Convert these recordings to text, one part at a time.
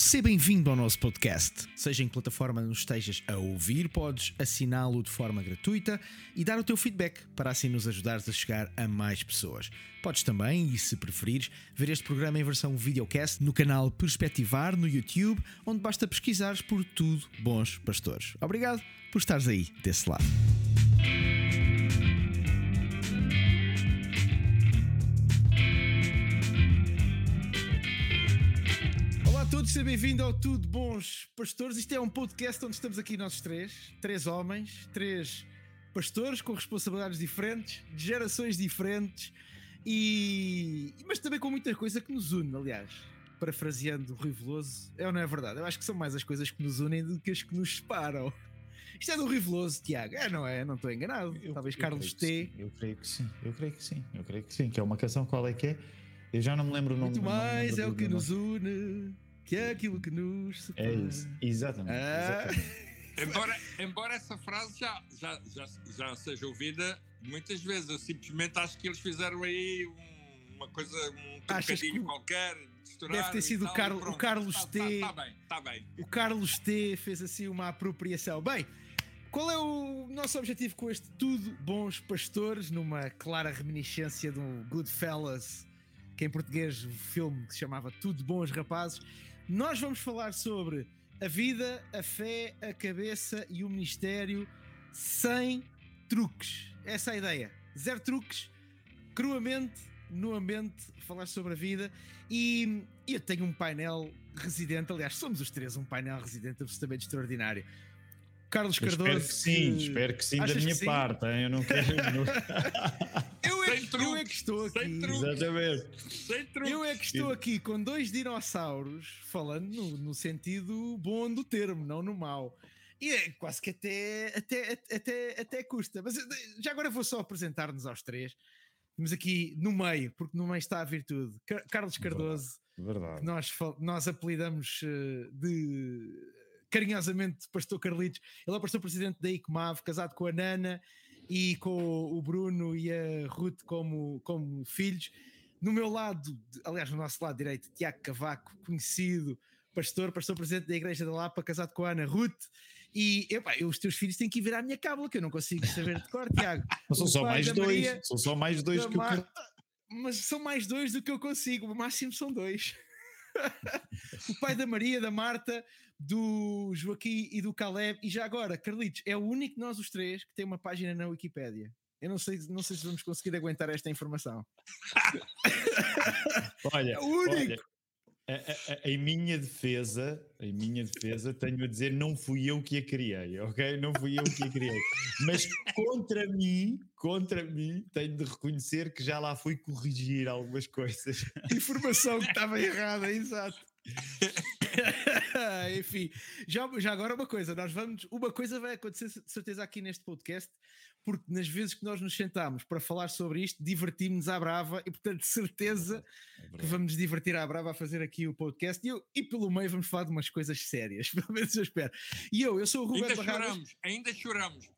Seja bem-vindo ao nosso podcast. Seja em que plataforma nos estejas a ouvir, podes assiná-lo de forma gratuita e dar o teu feedback para assim nos ajudares a chegar a mais pessoas. Podes também, e se preferires, ver este programa em versão videocast no canal Perspectivar no YouTube, onde basta pesquisares por tudo Bons Pastores. Obrigado por estares aí desse lado. Seja bem-vindo ao Tudo Bons Pastores. Isto é um podcast onde estamos aqui nós três, três homens, três pastores com responsabilidades diferentes, de gerações diferentes e mas também com muita coisa que nos une, aliás. Parafraseando o Rui Veloso, é ou não é verdade? Eu acho que são mais as coisas que nos unem do que as que nos separam. Isto é do Rui Veloso, Tiago. É, não é? Não estou enganado. Eu- Talvez eu Carlos T. sim, Eu creio que sim, eu creio que sim, eu creio que sim. Que é uma canção, qual é que é? Eu já não me lembro o nome. Muito mais é o que nos une que é aquilo que nos separa. É isso, exatamente. Ah. exatamente. Embora, embora essa frase já, já, já, já seja ouvida muitas vezes, eu simplesmente acho que eles fizeram aí um- uma coisa, um trocadilho que qualquer. deve ter sido o tal, Carlo- e pronto. o Carlos Tá- T. Tá, tá bem, tá bem. O Carlos T fez assim uma apropriação. Bem, qual é o nosso objetivo com este Tudo Bons Pastores, numa clara reminiscência do Goodfellas, que em português o filme que se chamava Tudo Bons Rapazes. Nós vamos falar sobre a vida, a fé, a cabeça e o ministério sem truques. Essa é a ideia. Zero truques, cruamente, nuamente, falar sobre a vida. E eu tenho um painel residente, aliás, somos os três um painel residente absolutamente extraordinário. Carlos Eu Cardoso. espero que sim, que- espero que sim da Achas que minha sim? parte. hein? Eu não quero. não- Eu é, que- eu é que estou sem aqui. Exatamente. Eu é que estou aqui com dois dinossauros, falando no, no sentido bom do termo, não no mau. E é quase que até, até, até, até custa. Mas eh, já agora vou só apresentar-nos aos três. Temos aqui no meio, porque no meio está a virtude. Car- Carlos Cardoso, que Verdade. nós, nós apelidamos eh, de carinhosamente Pastor Carlitos. Ele é o pastor presidente da ICMAV, casado com a Nana e com o Bruno e a Ruth como, como filhos. No meu lado, aliás, no nosso lado direito, Tiago Cavaco, conhecido pastor, pastor presidente da Igreja da Lapa, casado com a Ana Ruth. E epá, eu, os teus filhos têm que ir ver à minha cábula, que eu não consigo saber de cor, Tiago. Não são só mais dois. Maria- São só mais dois que eu quero. Marta, mas são mais dois do que eu consigo, o máximo são dois. o pai da Maria, da Marta, do Joaquim e do Caleb, e já agora, Carlitos, é o único de nós os três que tem uma página na Wikipédia. Eu não sei, não sei se vamos conseguir aguentar esta informação. Olha, É o único. olha, a- a- a- em minha defesa, em minha defesa, tenho a dizer não fui eu que a criei, ok? Não fui eu que a criei. Mas contra mim, contra mim, tenho de reconhecer que já lá fui corrigir algumas coisas. Informação que estava errada, exato. Enfim, já, já agora uma coisa, nós vamos, uma coisa vai acontecer de certeza aqui neste podcast, porque nas vezes que nós nos sentámos para falar sobre isto, divertimos-nos à brava e portanto de certeza que vamos nos divertir à brava a fazer aqui o podcast e, eu, e pelo meio vamos falar de umas coisas sérias, pelo menos eu espero. E eu, eu sou o Ruben Ainda Barradas. choramos, ainda choramos.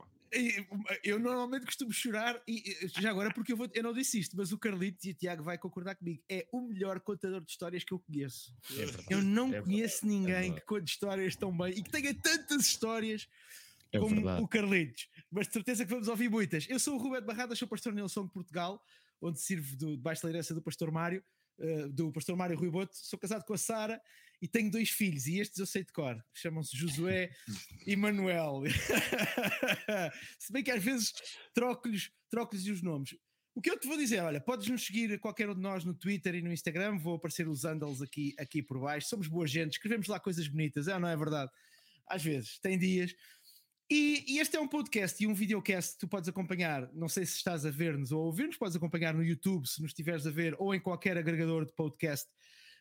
Eu normalmente costumo chorar, e já agora porque eu, vou, eu não disse isto, mas o Carlitos e o Tiago vai concordar comigo. É o melhor contador de histórias que eu conheço. É. Eu não É conheço é ninguém verdade. que conte histórias tão bem e que tenha tantas histórias É como verdade. o Carlitos. Mas de certeza que vamos ouvir muitas. Eu sou o Roberto Barradas, sou pastor Nelson de Portugal, onde sirvo do, debaixo da liderança do pastor Mário, eh, do pastor Mário Rui Boto. Sou casado com a Sara e tenho dois filhos, e estes eu sei de cor. Chamam-se Josué e Manuel. Se bem que às vezes troco-lhes troco os nomes. O que eu te vou dizer, olha, podes nos seguir qualquer um de nós no Twitter e no Instagram, vou aparecer os handles aqui, aqui por baixo. Somos boa gente, escrevemos lá coisas bonitas, é não é verdade? Às vezes, tem dias. E, e este é um podcast e um videocast que tu podes acompanhar. Não sei se estás a ver-nos ou a ouvir-nos, podes acompanhar no YouTube se nos estiveres a ver ou em qualquer agregador de podcast.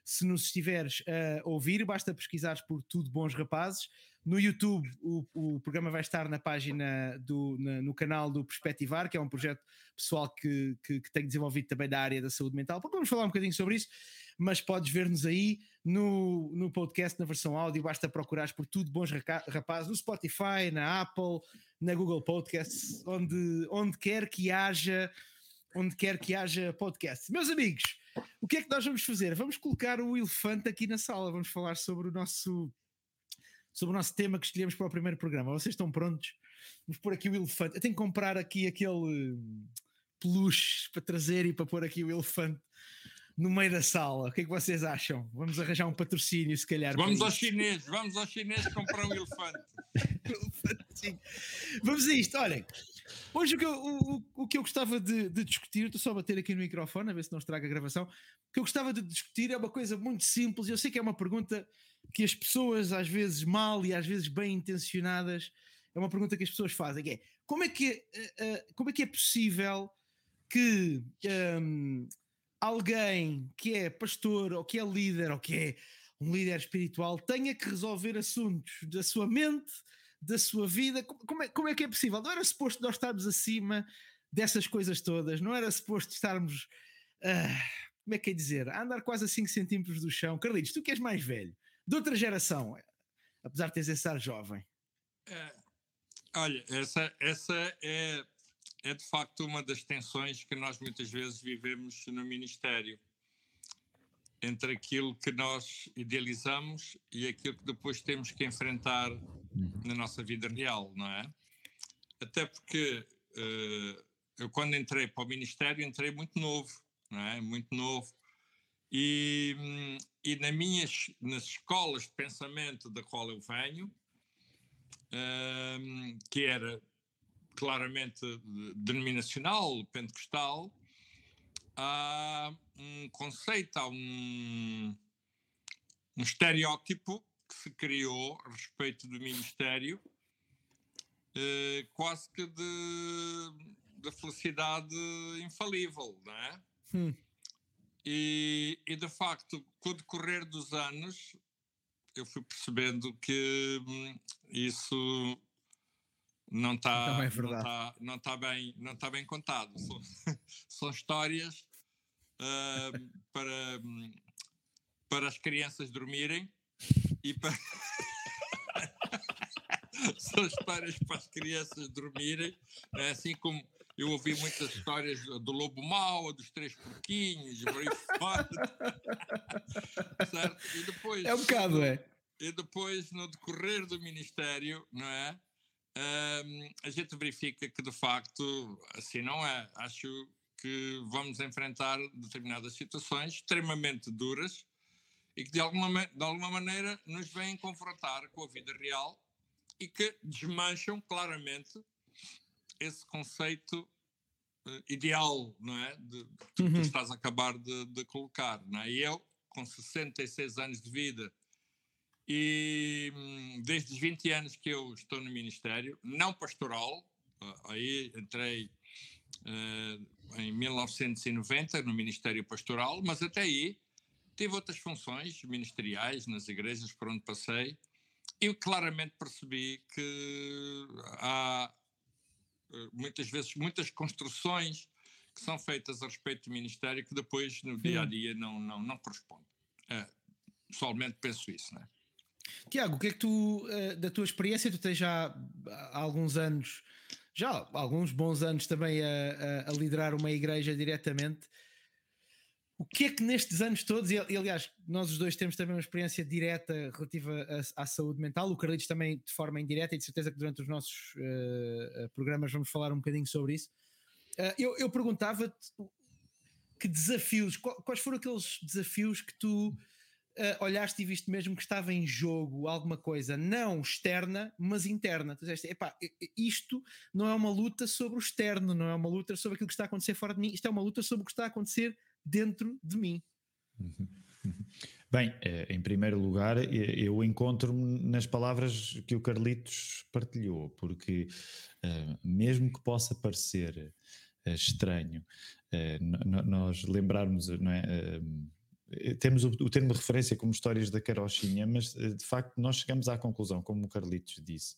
Se nos estiveres a ouvir, basta pesquisares por Tudo Bons Rapazes. No YouTube, o, o programa vai estar na página do, na- no canal do Perspectivar, que é um projeto pessoal que, que, que tenho desenvolvido também da área da saúde mental. Vamos falar um bocadinho sobre isso, mas podes ver-nos aí no, no podcast, na versão áudio. Basta procurares por Tudo Bons Rapazes no Spotify, na Apple, na Google Podcasts, onde, onde quer que haja onde quer que haja podcast. Meus amigos, o que é que nós vamos fazer? Vamos colocar o elefante aqui na sala, vamos falar sobre o nosso sobre o nosso tema que escolhemos para o primeiro programa. Vocês estão prontos? Vamos pôr aqui o elefante. Eu tenho que comprar aqui aquele peluche para trazer e para pôr aqui o elefante no meio da sala. O que é que vocês acham? Vamos arranjar um patrocínio, se calhar. Vamos ao chinês, vamos ao chinês comprar um elefante. vamos a isto, olhem. Hoje o que eu, o, o que eu gostava de, de, discutir, estou só a bater aqui no microfone, a ver se não estraga a gravação. O que eu gostava de discutir é uma coisa muito simples. Eu sei que é uma pergunta que as pessoas, às vezes mal e às vezes bem intencionadas, é uma pergunta que as pessoas fazem: é como é que, uh, como é, que é possível que um, alguém que é pastor ou que é líder ou que é um líder espiritual tenha que resolver assuntos da sua mente, da sua vida? Como é, como é que é possível? Não era suposto nós estarmos acima dessas coisas todas, não era suposto estarmos. Uh, como é que é dizer? A andar quase a 5 centímetros do chão. Carlitos, tu que és mais velho, de outra geração, apesar de teres esse ar jovem. É, olha, essa, essa é, é de facto uma das tensões que nós muitas vezes vivemos no Ministério entre aquilo que nós idealizamos e aquilo que depois temos que enfrentar uhum. na nossa vida real, não é? Até porque uh, eu, quando entrei para o Ministério, entrei muito novo, não é? Muito novo. E, e na minhas, nas escolas de pensamento da qual eu venho, um, que era claramente denominacional, pentecostal, há um conceito, há um, um estereótipo que se criou a respeito do Ministério, eh, quase que de, de felicidade infalível, não é? Hum. E, e de facto, com o decorrer dos anos, eu fui percebendo que hum, isso não está não, é não, tá, não tá bem não tá bem contado são, são histórias uh, para para as crianças dormirem e para são histórias para as crianças dormirem é assim como eu ouvi muitas histórias do lobo mau, dos três porquinhos, certo? E depois, é um bocado, é. E depois, no decorrer do Ministério, não é? A gente verifica que de facto assim não é. Acho que vamos enfrentar determinadas situações extremamente duras e que de alguma, de alguma maneira nos vêm confrontar com a vida real e que desmancham claramente esse conceito uh, ideal, não é? De, que uhum. tu estás a acabar de, de, colocar, não é? E eu, com 66 anos de vida e hum, desde os 20 anos que eu estou no Ministério, não pastoral, uh, aí entrei uh, em 1990 no Ministério Pastoral, mas até aí tive outras funções ministeriais nas igrejas por onde passei eu claramente percebi que há eh, muitas vezes muitas construções que são feitas a respeito do Ministério que depois no dia a dia não, não, não correspondem. É, pessoalmente penso isso, não é? Tiago, o que é que tu, eh, da tua experiência, tu tens já há alguns anos, já há alguns bons anos também a, a, liderar uma igreja diretamente. O que é que nestes anos todos, e aliás, nós os dois temos também uma experiência direta relativa à, à saúde mental, o Carlitos também de forma indireta, e de certeza que durante os nossos uh, programas vamos falar um bocadinho sobre isso. Uh, eu, eu perguntava-te que desafios, quais foram aqueles desafios que tu uh, olhaste e viste mesmo que estava em jogo alguma coisa não externa, mas interna. Tu disseste, epá, isto não é uma luta sobre o externo, não é uma luta sobre aquilo que está a acontecer fora de mim, isto é uma luta sobre o que está a acontecer dentro de mim. Bem, eh, em primeiro lugar, eh, eu encontro-me nas palavras que o Carlitos partilhou, porque eh, mesmo que possa parecer estranho, nós lembrarmos, não é? Temos o, termo de referência como histórias da carochinha, mas de facto nós chegamos à conclusão, como o Carlitos disse,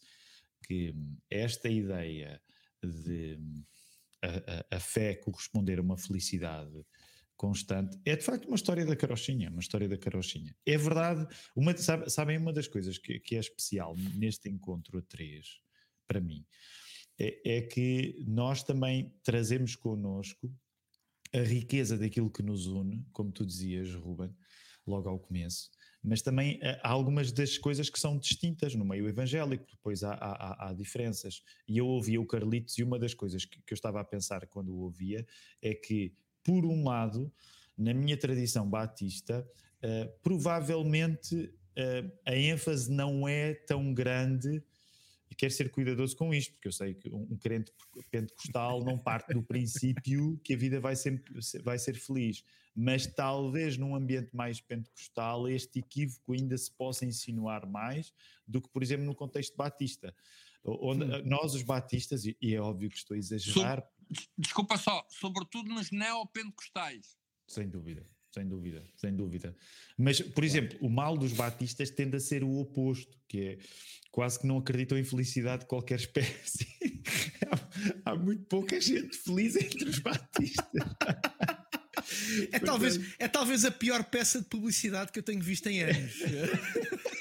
que esta ideia de a, a, a fé corresponder a uma felicidade constante. É de facto uma história da carochinha, uma história da carochinha. É verdade, uma, sabe, sabem uma das coisas que, que, é especial neste encontro a três, para mim, é, é que nós também trazemos connosco a riqueza daquilo que nos une, como tu dizias, Ruben, logo ao começo, mas também eh, há algumas das coisas que são distintas no meio evangélico, depois há, há, há diferenças. E eu ouvia o Carlitos, e uma das coisas que, que eu estava a pensar quando o ouvia é que, por um lado, na minha tradição batista, uh, provavelmente uh, a ênfase não é tão grande e quero ser cuidadoso com isto, porque eu sei que um, crente pentecostal não parte do princípio que a vida vai, sempre, vai ser feliz, mas talvez num ambiente mais pentecostal este equívoco ainda se possa insinuar mais do que, por exemplo, no contexto batista. Onde Sim. nós, os batistas, e, é óbvio que estou a exagerar. desculpa só, sobretudo nos neopentecostais. Sem dúvida. Sem dúvida, sem dúvida. Mas, por exemplo, o mal dos batistas tende a ser o oposto, que é quase que não acreditam em felicidade de qualquer espécie. há, há muito pouca gente feliz entre os batistas. É talvez, é talvez a pior peça de publicidade que eu tenho visto em anos.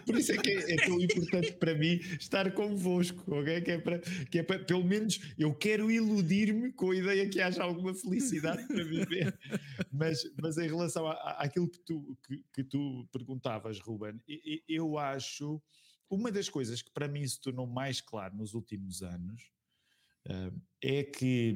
Por isso é que é, é, tão importante para mim estar convosco, ok? Que é para, que é para pelo menos eu quero iludir-me com a ideia que haja alguma felicidade para viver. Mas, mas em relação à, àquilo que tu, que, que tu perguntavas, Ruben, eu acho uma das coisas que para mim se tornou mais claro nos últimos anos uh, é que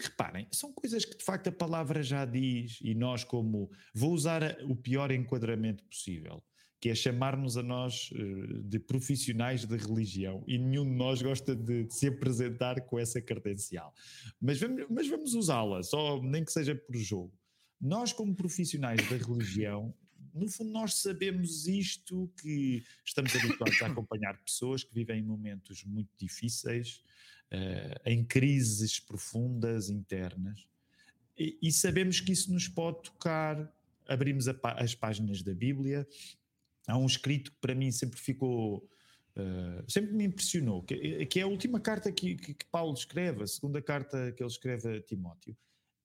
reparem, são coisas que de facto a palavra já diz e nós como vou usar o pior enquadramento possível que é chamar-nos a nós eh, de profissionais de religião e nenhum de nós gosta de, se apresentar com essa credencial. Mas vamos, mas vamos usá-la, só nem que seja por jogo. Nós, como profissionais da religião, no fundo, nós sabemos isto que estamos habituados a acompanhar pessoas que vivem em momentos muito difíceis, uh, em crises profundas internas, e, e, sabemos que isso nos pode tocar. Abrimos a, as páginas da Bíblia há um escrito que para mim sempre ficou. Uh, sempre me impressionou, que, que, é a última carta que, que, que, Paulo escreve, a segunda carta que ele escreve a Timóteo.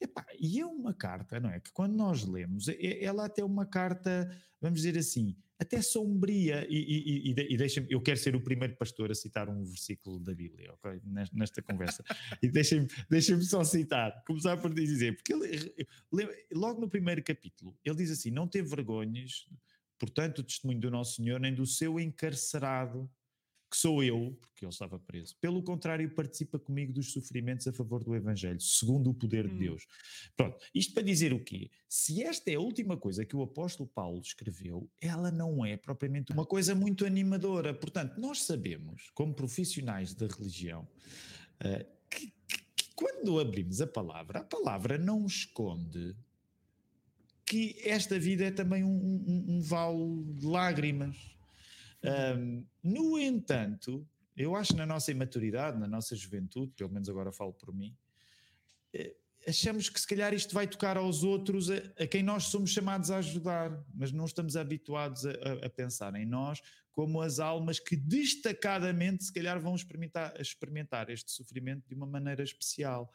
Epá, e é uma carta, não é? Que quando nós lemos, é, é ela até é uma carta, vamos dizer assim, até sombria, e, e, e, e eu quero ser o primeiro pastor a citar um versículo da Bíblia, ok? Nesta, nesta conversa. e deixem-me deixem só citar, começar por dizer, porque ele, logo no primeiro capítulo, ele diz assim: Não teve vergonhas portanto, o testemunho do Nosso Senhor, nem do seu encarcerado, que sou eu, porque ele estava preso. Pelo contrário, participa comigo dos sofrimentos a favor do Evangelho, segundo o poder hum. de Deus. Pronto, isto para dizer o quê? Se esta é a última coisa que o apóstolo Paulo escreveu, ela não é propriamente uma coisa muito animadora. Portanto, nós sabemos, como profissionais da religião, uh, que, que, que quando abrimos a palavra, a palavra não esconde que esta vida é também um, um, um vale de lágrimas. Um, no entanto, eu acho na nossa imaturidade, na nossa juventude, pelo menos agora falo por mim, eh, achamos que se calhar isto vai tocar aos outros a, a, quem nós somos chamados a ajudar, mas não estamos habituados a, a, pensar em nós como as almas que destacadamente se calhar vão experimentar, experimentar este sofrimento de uma maneira especial.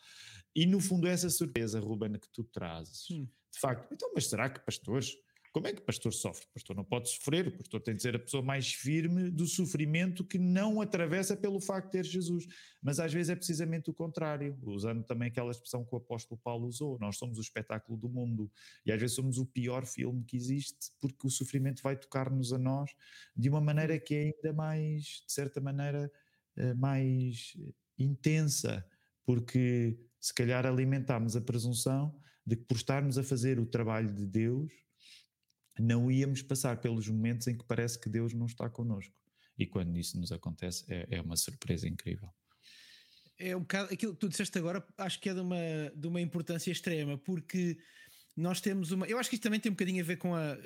E no fundo essa surpresa, Ruben, que tu trazes, hum de facto, então, mas será que pastores? Como é que o pastor sofre? O pastor não pode sofrer, o pastor tem de ser a pessoa mais firme do sofrimento que não atravessa pelo facto de ter Jesus. Mas às vezes é precisamente o contrário, usando também aquela expressão que o apóstolo Paulo usou: nós somos o espetáculo do mundo e às vezes somos o pior filme que existe, porque o sofrimento vai tocar-nos a nós de uma maneira que é ainda mais, de certa maneira, eh, mais intensa, porque se calhar alimentamos a presunção de que por estarmos a fazer o trabalho de Deus, não íamos passar pelos momentos em que parece que Deus não está connosco. E quando isso nos acontece, é, é uma surpresa incrível. É um bocado aquilo que tu disseste agora, acho que é de uma, de uma importância extrema, porque nós temos uma. Eu acho que isto também tem um bocadinho a ver com a.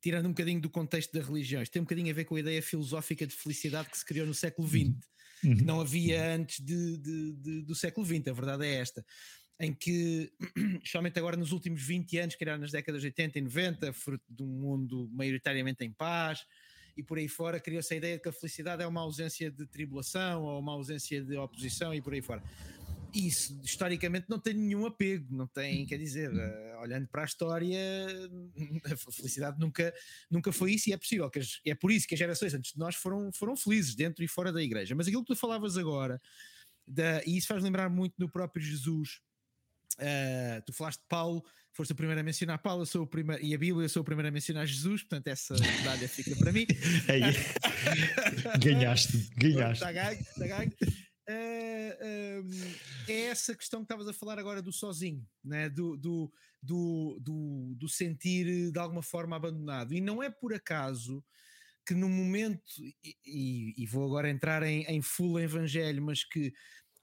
Tirando um bocadinho do contexto das religiões, tem um bocadinho a ver com a ideia filosófica de felicidade que se criou no século XX, uhum. que não havia antes de, de, de, do século XX. A verdade é esta em que, especialmente agora nos últimos 20 anos, que era nas décadas de 80 e 90, fruto de um mundo maioritariamente em paz, e por aí fora criou-se a ideia de que a felicidade é uma ausência de tribulação ou uma ausência de oposição e por aí fora. Isso, historicamente, não tem nenhum apego, não tem, quer dizer, uh, olhando para a história, a felicidade nunca, nunca foi isso e é possível, que as, é por isso que as gerações antes de nós foram, foram felizes dentro e fora da igreja. Mas aquilo que tu falavas agora, da, e isso faz lembrar muito do próprio Jesus, Uh, tu falaste de Paulo, foste o primeiro a mencionar Paulo, eu sou o primeiro, e a Bíblia, eu sou o primeiro a mencionar Jesus, portanto essa medalha fica para mim. ganhaste, ganhaste. Está ganho, está ganho. Uh, é essa questão que estavas a falar agora do sozinho, né? do, do, do, do, do sentir de alguma forma abandonado. E não é por acaso que no momento, e, e vou agora entrar em, em full evangelho, mas que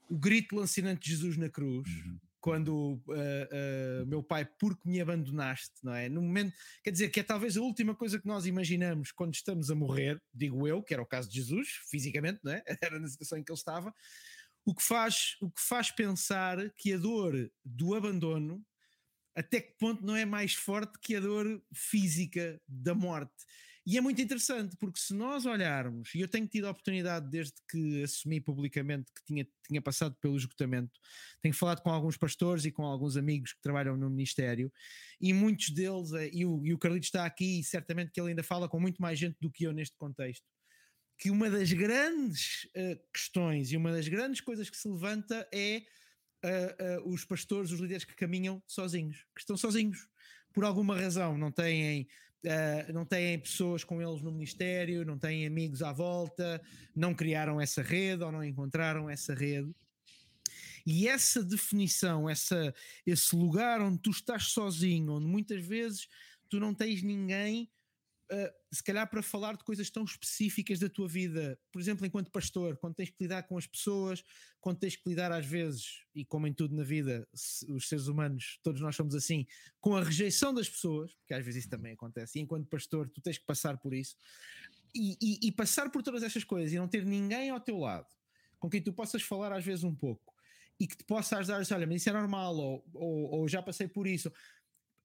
o grito lancinante de Jesus na cruz. Uhum quando uh, uh, meu pai, porque me abandonaste, não é? No momento, quer dizer que é talvez a última coisa que nós imaginamos quando estamos a morrer, digo eu, que era o caso de Jesus, fisicamente, não é? Era na situação em que ele estava. O que faz, o que faz pensar que a dor do abandono até que ponto não é mais forte que a dor física da morte. E é muito interessante, porque se nós olharmos, e eu tenho tido a oportunidade desde que assumi publicamente que tinha, tinha passado pelo esgotamento, tenho falado com alguns pastores e com alguns amigos que trabalham no Ministério, e muitos deles, eh, e o, e o Carlito está aqui, e certamente que ele ainda fala com muito mais gente do que eu neste contexto, que uma das grandes uh, questões e uma das grandes coisas que se levanta é uh, uh, os pastores, os líderes que caminham sozinhos, que estão sozinhos, por alguma razão, não têm Uh, não têm pessoas com eles no Ministério, não têm amigos à volta, não criaram essa rede ou não encontraram essa rede. E essa definição, essa, esse lugar onde tu estás sozinho, onde muitas vezes tu não tens ninguém uh, se calhar para falar de coisas tão específicas da tua vida, por exemplo, enquanto pastor, quando tens que lidar com as pessoas, quando tens que lidar às vezes, e como em tudo na vida, os seres humanos, todos nós somos assim, com a rejeição das pessoas, porque às vezes isso também acontece, e enquanto pastor tu tens que passar por isso, e, e, e passar por todas essas coisas e não ter ninguém ao teu lado com quem tu possas falar às vezes um pouco e que te possa ajudar a dizer, olha, mas isso é normal, ou, ou, ou já passei por isso.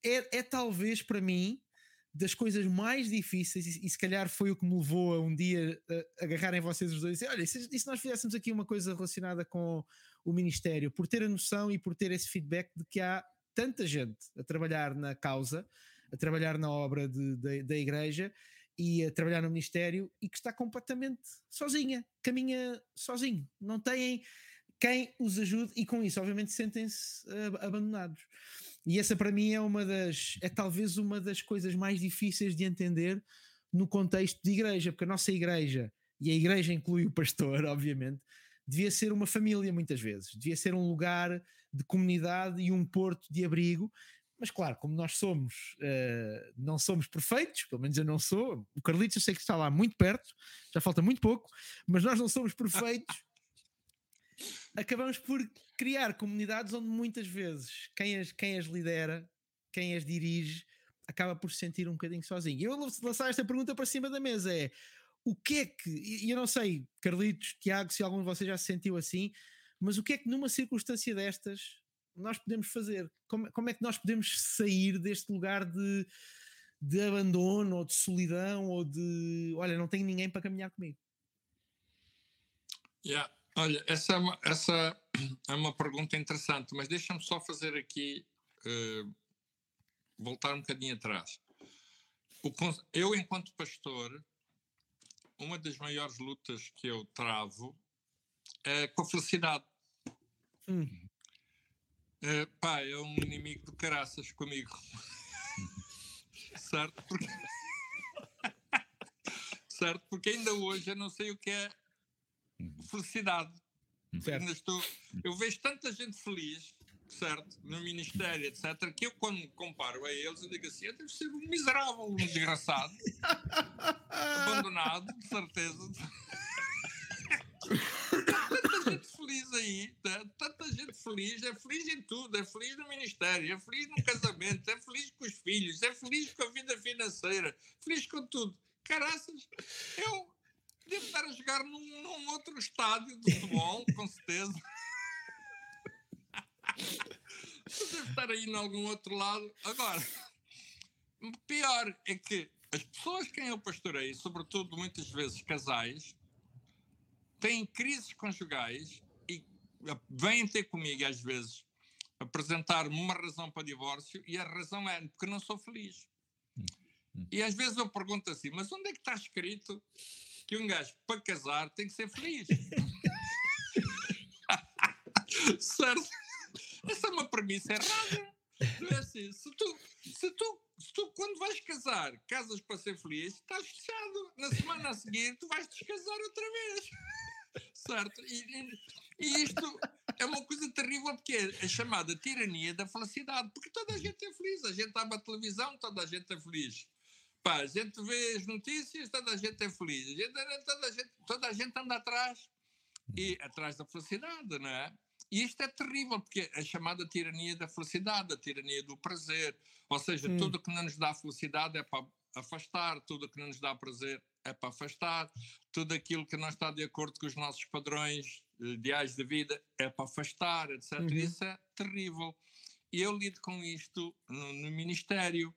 É, é talvez para mim das coisas mais difíceis, e, e, se calhar foi o que me levou a um dia a, agarrarem vocês os dois e dizer: olha, se, se nós fizéssemos aqui uma coisa relacionada com o Ministério, por ter a noção e por ter esse feedback de que há tanta gente a trabalhar na causa, a trabalhar na obra de, de, da igreja e a trabalhar no Ministério e que está completamente sozinha, caminha sozinho, não têm quem os ajude e com isso, obviamente, sentem-se uh, abandonados. E essa para mim é uma das, é talvez uma das coisas mais difíceis de entender no contexto de igreja, porque a nossa igreja, e a igreja inclui o pastor, obviamente, devia ser uma família muitas vezes, devia ser um lugar de comunidade e um porto de abrigo. Mas claro, como nós somos, uh, não somos perfeitos, pelo menos eu não sou. O Carlitos eu sei que está lá muito perto, já falta muito pouco, mas nós não somos perfeitos acabamos por criar comunidades onde muitas vezes quem as, quem as lidera, quem as dirige, acaba por se sentir um bocadinho sozinho. Eu vou lançar esta pergunta para cima da mesa: é o que é que, e eu não sei, Carlitos, Tiago, se algum de vocês já se sentiu assim, mas o que é que numa circunstância destas nós podemos fazer? Como, como é que nós podemos sair deste lugar de, de abandono ou de solidão ou de olha, não tenho ninguém para caminhar comigo? Yeah. Olha, essa é uma, essa é uma pergunta interessante, mas deixa-me só fazer aqui, uh, voltar um bocadinho atrás. O, eu, enquanto pastor, uma das maiores lutas que eu travo é com a felicidade. Hum. Uh, pá, é um inimigo de caraças comigo. certo? Porque... certo? Porque ainda hoje eu não sei o que é. Felicidade. Certo. Estou, eu vejo tanta gente feliz, certo, no Ministério, etc., que eu, quando comparo a eles, eu digo assim: eu devo ser um miserável, um desgraçado, abandonado, de certeza. tanta gente feliz aí, né? tanta gente feliz, é feliz em tudo, é feliz no ministério, é feliz no casamento, é feliz com os filhos, é feliz com a vida financeira, feliz com tudo. Caraças, eu Devo estar a jogar num, num outro estádio de futebol, com certeza. Deve estar aí em algum outro lado. Agora, pior é que as pessoas quem eu pastorei, sobretudo muitas vezes casais, têm crises conjugais e vêm ter comigo às vezes apresentar-me uma razão para divórcio e a razão é porque não sou feliz. Hum, hum. E às vezes eu pergunto assim, mas onde é que está escrito que um gajo para casar tem que ser feliz. certo? Essa é uma premissa errada. Não é assim. Se tu, se, tu, se tu, quando vais casar, casas para ser feliz, estás fechado. Na semana a seguir, tu vais descasar outra vez. certo? E, e, isto é uma coisa terrível porque é a chamada tirania da felicidade. Porque toda a gente é feliz. A gente abre a televisão, toda a gente é feliz. Pá, a gente vê as notícias, toda a gente é feliz. A gente, toda, a gente, toda a gente anda atrás e atrás da felicidade, não é? E isto é terrível, porque é a chamada tirania da felicidade, a tirania do prazer. Ou seja, hum. tudo que não nos dá felicidade é para afastar, tudo que não nos dá prazer é para afastar, tudo aquilo que não está de acordo com os nossos padrões eh, ideais de vida é para afastar, etc. Uhum. Isso é terrível. E eu lido com isto no, no Ministério,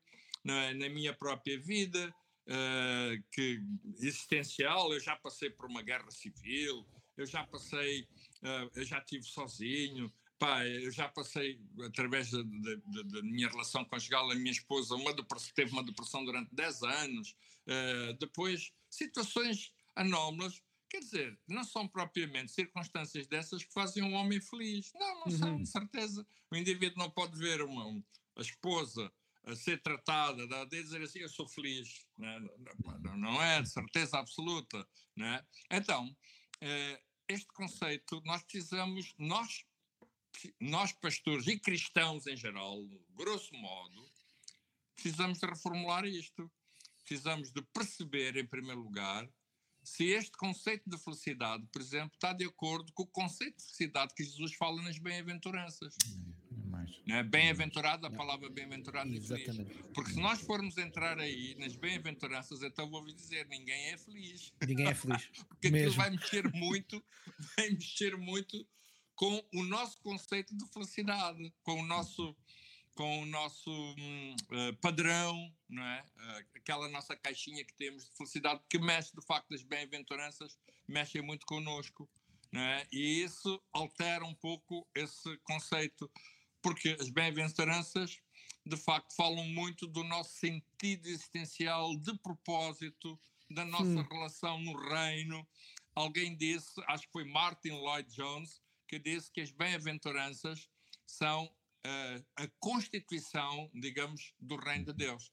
na, na, minha própria vida, uh, que existencial. Eu já passei por uma guerra civil, eu já passei, uh, eu já estive sozinho, pá, eu já passei, através da, da, da, minha relação conjugal, a minha esposa uma depressão, teve uma depressão durante 10 anos, uh, depois situações anómalas, quer dizer, não são propriamente circunstâncias dessas que fazem um homem feliz, não, não uhum. são, de certeza. O indivíduo não pode ver uma, a esposa ser tratada, a dizer assim, eu sou feliz, né? não, é de certeza absoluta. Né? Então, eh, este conceito nós precisamos, nós, nós pastores e cristãos em geral, grosso modo, precisamos de reformular isto. Precisamos de perceber, em primeiro lugar, se este conceito de felicidade, por exemplo, está de acordo com o conceito de felicidade que Jesus fala nas bem-aventuranças. É bem-aventurado, a palavra bem-aventurado e feliz. Porque se nós formos entrar aí nas bem-aventuranças, então vou-vos dizer, ninguém é feliz. Ninguém é feliz. Porque Mesmo. aquilo vai mexer muito, vai mexer muito com o nosso conceito de felicidade, com o nosso com o nosso uh, padrão, não é? Uh, aquela nossa caixinha que temos de felicidade, que mexe, de facto, as bem-aventuranças, mexem muito connosco, não é? E isso altera um pouco esse conceito porque as bem-aventuranças, de facto, falam muito do nosso sentido existencial, de propósito, da nossa hum. relação no reino. Alguém disse, acho que foi Martin Lloyd Jones, que disse que as bem-aventuranças são uh, a constituição, digamos, do reino de Deus.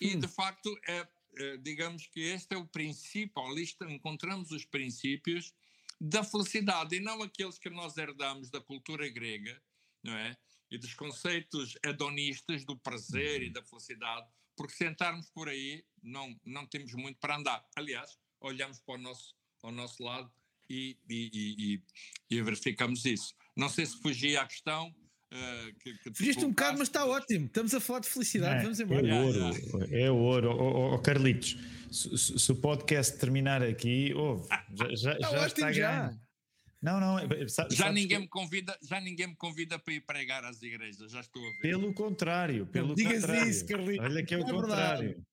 E, hum. de facto, é, é, digamos que este é o princípio, ali encontramos os princípios da felicidade, e não aqueles que nós herdamos da cultura grega, não é? E dos conceitos hedonistas do prazer e uhum. da felicidade, porque sentarmos por aí não, não temos muito para andar. Aliás, olhamos para o nosso, ao nosso lado e, e, e, e verificamos isso. Não sei se fugi à questão. Uh, que, que Fugiste um bocado, mas está ótimo. Estamos a falar de felicidade. É, Vamos embora. É ouro, é ouro. Oh, oh, Carlitos, se, se, o podcast terminar aqui, oh, já, já, já está já. Não, não. É, sabe, já, ninguém que... me convida, já ninguém me convida para ir pregar às igrejas, já estou a ver. Pelo contrário, pelo Digas contrário. isso, Carlinhos. Olha que é o é contrário.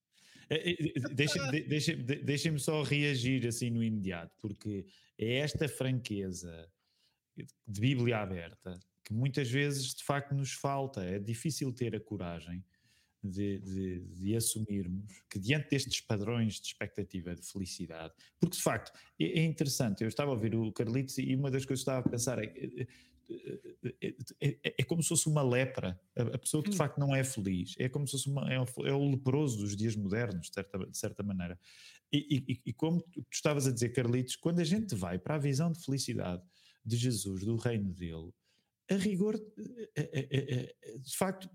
Deixem-me deixa, deixa só reagir assim no imediato, porque é esta franqueza de Bíblia aberta que muitas vezes de facto nos falta. É difícil ter a coragem de, de, de, assumirmos que diante destes padrões de expectativa de felicidade, porque de facto é, é interessante, eu estava a ouvir o Carlitos e uma das coisas que eu estava a pensar é, é, é, é como se fosse uma lepra, a, pessoa que de hum. facto não é feliz, é como se fosse uma, é, é o leproso dos dias modernos, de certa, de certa maneira. E, e, e como tu estavas a dizer, Carlitos, quando a gente vai para a visão de felicidade de Jesus, do reino dele, a rigor, de facto,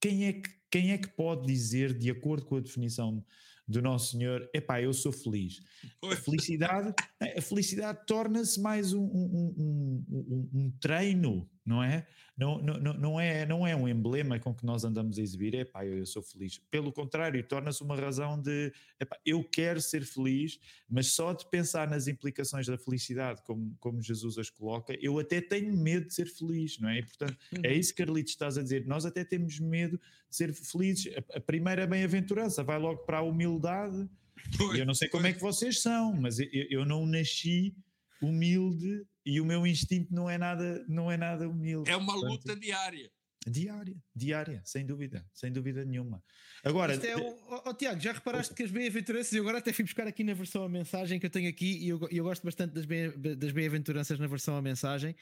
quem é que, quem é que pode dizer, de acordo com a definição do Nosso Senhor, epá, eu sou feliz. A felicidade, a felicidade torna-se mais um, um, um, um, treino, não é? Não, não, não, é? não é um emblema com que nós andamos a exibir, epá, eu, eu sou feliz. Pelo contrário, torna-se uma razão de, epá, eu quero ser feliz, mas só de pensar nas implicações da felicidade, como, como Jesus as coloca, eu até tenho medo de ser feliz, não é? E, portanto, é uhum. isso, Carlitos, estás a dizer. Nós até temos medo de ser felizes. A, a primeira bem-aventurança vai logo para a humildade. Pois, eu não sei como é que vocês são, mas eu, eu não nasci humilde e o meu instinto não é nada, não é nada humilde. É uma luta portanto, diária. Diária, diária, sem dúvida, sem dúvida nenhuma. Agora, é o, oh, oh, Tiago, já reparaste que as bem-aventuranças, eu agora até fui buscar aqui na versão a mensagem que eu tenho aqui e eu, eu gosto bastante das, bem, das bem-aventuranças na versão a mensagem,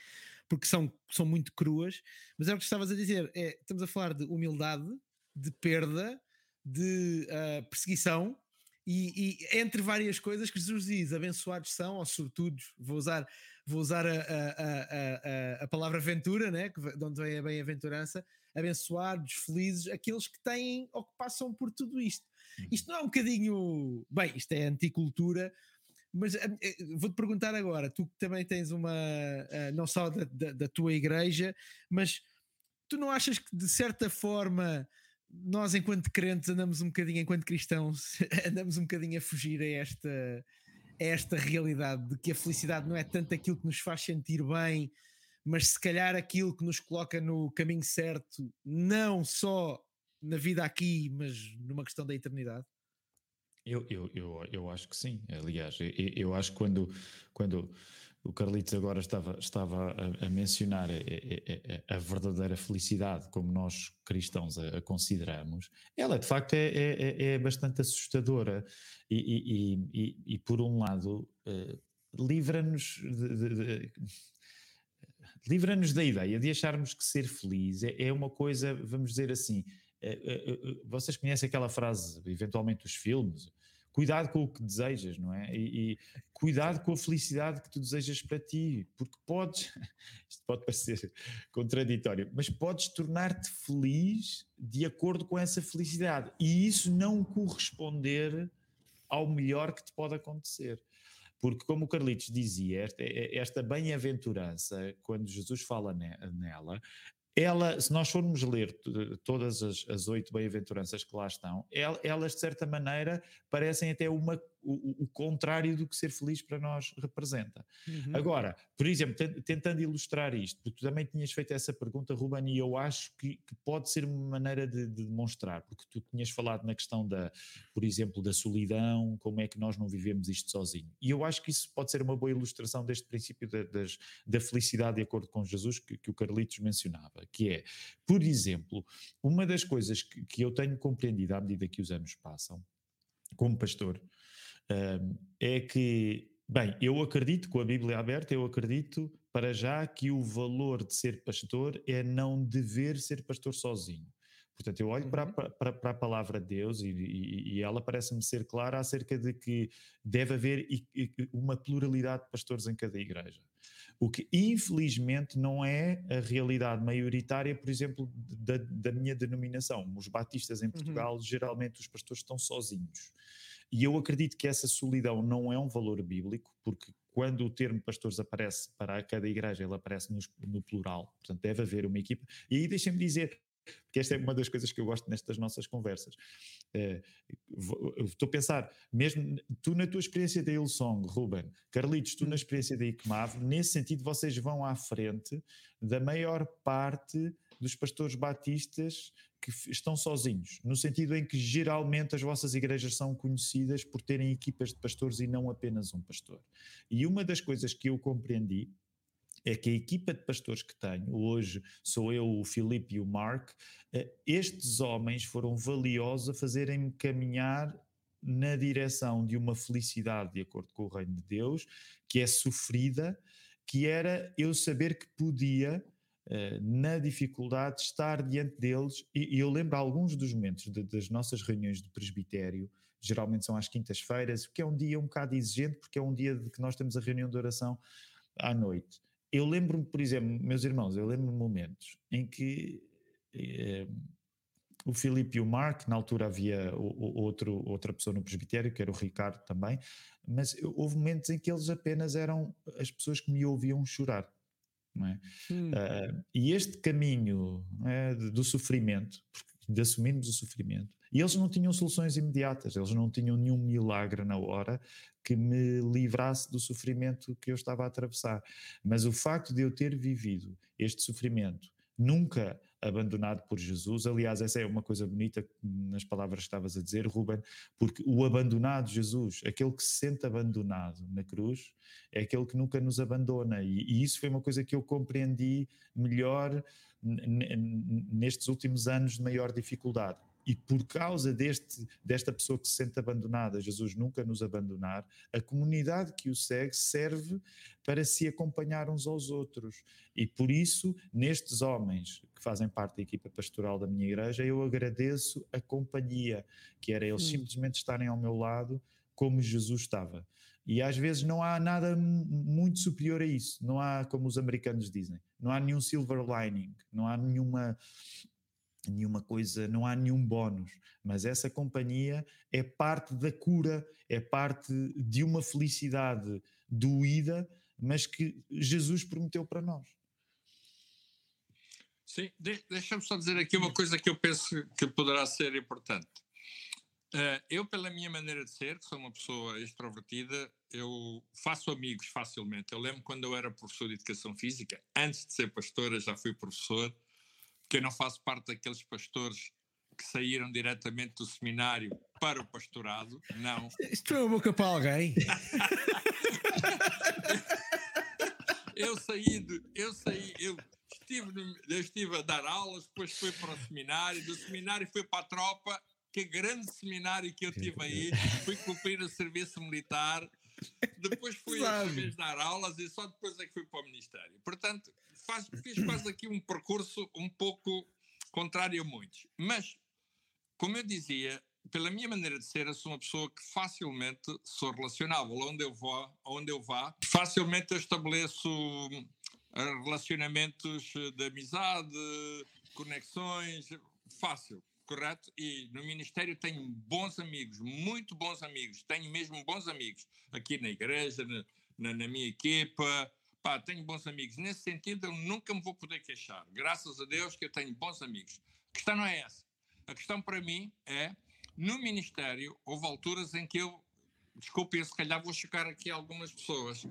porque são, são muito cruas, mas é o que estavas a dizer, é, estamos a falar de humildade, de perda, de uh, perseguição, e, e, entre várias coisas que Jesus diz, abençoados são, ou sortudos, vou usar, vou usar a, a, a, a, palavra aventura, né? de onde vem a bem-aventurança, abençoados, felizes, aqueles que têm ou que passam por tudo isto. Uhum. Isto não é um bocadinho, bem, isto é anticultura, mas eh, eh, vou-te perguntar agora, tu que também tens uma, uh, não só da, da, da tua igreja, mas tu não achas que de certa forma nós, enquanto crentes, andamos um bocadinho, enquanto cristãos, andamos um bocadinho a fugir a esta, a esta realidade de que a felicidade não é tanto aquilo que nos faz sentir bem, mas se calhar aquilo que nos coloca no caminho certo, não só na vida aqui, mas numa questão da eternidade? Eu, eu, eu, eu acho que sim. Aliás, eu, eu acho que quando, quando o Carlitos agora estava, estava a, a mencionar a, a, a, verdadeira felicidade, como nós cristãos a, consideramos, ela de facto é, é, é, é bastante assustadora e, e, e, e por um lado, uh, livra-nos livra-nos da ideia de acharmos que ser feliz é, é uma coisa, vamos dizer assim, uh, uh, vocês conhecem aquela frase, eventualmente dos filmes, cuidado com o que desejas, não é? E, e, cuidado com a felicidade que tu desejas para ti, porque podes, isto pode parecer contraditório, mas podes tornar-te feliz de acordo com essa felicidade e isso não corresponder ao melhor que te pode acontecer. Porque, como o Carlitos dizia, esta, esta bem-aventurança, quando Jesus fala nela, ela, se nós formos ler todas as oito bem-aventuranças que lá estão, elas de certa maneira parecem até uma o, o, contrário do que ser feliz para nós representa. Uhum. Agora, por exemplo, tentando ilustrar isto, porque tu também tinhas feito essa pergunta, Ruben, e eu acho que, que pode ser uma maneira de, de, demonstrar, porque tu tinhas falado na questão da, por exemplo, da solidão, como é que nós não vivemos isto sozinho. E eu acho que isso pode ser uma boa ilustração deste princípio da, das, da felicidade de acordo com Jesus que, que, o Carlitos mencionava, que é, por exemplo, uma das coisas que, que eu tenho compreendido à medida que os anos passam, como pastor, é que, bem, eu acredito, com a Bíblia aberta, eu acredito para já que o valor de ser pastor é não dever ser pastor sozinho. Portanto, eu olho uhum. para, para, para, a palavra de Deus e, e, e ela parece-me ser clara acerca de que deve haver uma pluralidade de pastores em cada igreja. O que infelizmente não é a realidade maioritária, por exemplo, da, da minha denominação. Os batistas em uhum. Portugal, uhum. geralmente os pastores estão sozinhos. E eu acredito que essa solidão não é um valor bíblico, porque quando o termo pastores aparece para cada igreja, ele aparece no, no plural, portanto deve haver uma equipa. E aí deixem-me dizer, porque esta é uma das coisas que eu gosto nestas nossas conversas. Uh, estou a pensar, mesmo tu na tua experiência da Ilsong, Ruben, Carlitos, tu na hum. experiência da ICMAV, nesse sentido vocês vão à frente da maior parte dos pastores batistas que estão sozinhos, no sentido em que geralmente as vossas igrejas são conhecidas por terem equipas de pastores e não apenas um pastor. E uma das coisas que eu compreendi é que a equipa de pastores que tenho, hoje sou eu, o Filipe e o Mark, eh, estes homens foram valiosos a fazerem-me caminhar na direção de uma felicidade de acordo com o reino de Deus, que é sofrida, que era eu saber que podia na dificuldade de estar diante deles, e, e eu lembro alguns dos momentos de, das nossas reuniões de presbitério, geralmente são às quintas-feiras, que é um dia um bocado exigente, porque é um dia de que nós temos a reunião de oração à noite. Eu lembro-me, por exemplo, meus irmãos, eu lembro-me momentos em que eh, o Filipe e o Mark, na altura havia o, o, outro, outra pessoa no presbitério, que era o Ricardo também, mas houve momentos em que eles apenas eram as pessoas que me ouviam chorar. É? Hum. Uh, e este caminho é, do sofrimento, de assumirmos o sofrimento, e eles não tinham soluções imediatas, eles não tinham nenhum milagre na hora que me livrasse do sofrimento que eu estava a atravessar. Mas o facto de eu ter vivido este sofrimento, nunca abandonado por Jesus. Aliás, essa é uma coisa bonita nas palavras que estavas a dizer, Ruben, porque o abandonado Jesus, aquele que se sente abandonado na cruz, é aquele que nunca nos abandona. E, e isso foi uma coisa que eu compreendi melhor nestes últimos anos de maior dificuldade. E por causa deste, desta pessoa que se sente abandonada, Jesus nunca nos abandonar, a comunidade que o segue serve para se acompanhar uns aos outros. E por isso, nestes homens que fazem parte da equipa pastoral da minha igreja, eu agradeço a companhia, que era eles hum. simplesmente estarem ao meu lado como Jesus estava. E às vezes não há nada muito superior a isso. Não há, como os americanos dizem, não há nenhum silver lining, não há nenhuma nenhuma coisa, não há nenhum bónus, mas essa companhia é parte da cura, é parte de uma felicidade doída, mas que Jesus prometeu para nós. Sim, deixa-me só dizer aqui uma coisa que eu penso que poderá ser importante. Uh, eu, pela minha maneira de ser, que sou uma pessoa extrovertida, eu faço amigos facilmente. Eu lembro quando eu era professor de educação física, antes de ser pastor, já fui professor, que eu não faço parte daqueles pastores que saíram diretamente do seminário para o pastorado, não. Isto é uma boca para alguém. eu saí, de, eu saí, eu estive, eu estive a dar aulas, depois fui para o seminário, do seminário fui para a tropa que grande seminário que eu tive aí, fui cumprir o serviço militar, depois fui vez dar aulas e só depois é que fui para o Ministério. Portanto, faz, fiz quase aqui um percurso um pouco contrário a muitos. Mas, como eu dizia, pela minha maneira de ser, eu sou uma pessoa que facilmente sou relacionável. Onde eu vou, onde eu vá, facilmente eu estabeleço eh, relacionamentos de amizade, conexões, fácil correto? E no Ministério tenho bons amigos, muito bons amigos, tenho mesmo bons amigos aqui na igreja, na, na, na minha equipa. Pá, tenho bons amigos. Nesse sentido, eu nunca me vou poder queixar. Graças a Deus que eu tenho bons amigos. A questão não é essa. A questão para mim é, no Ministério, houve alturas em que eu desculpe, se calhar vou chocar aqui algumas pessoas,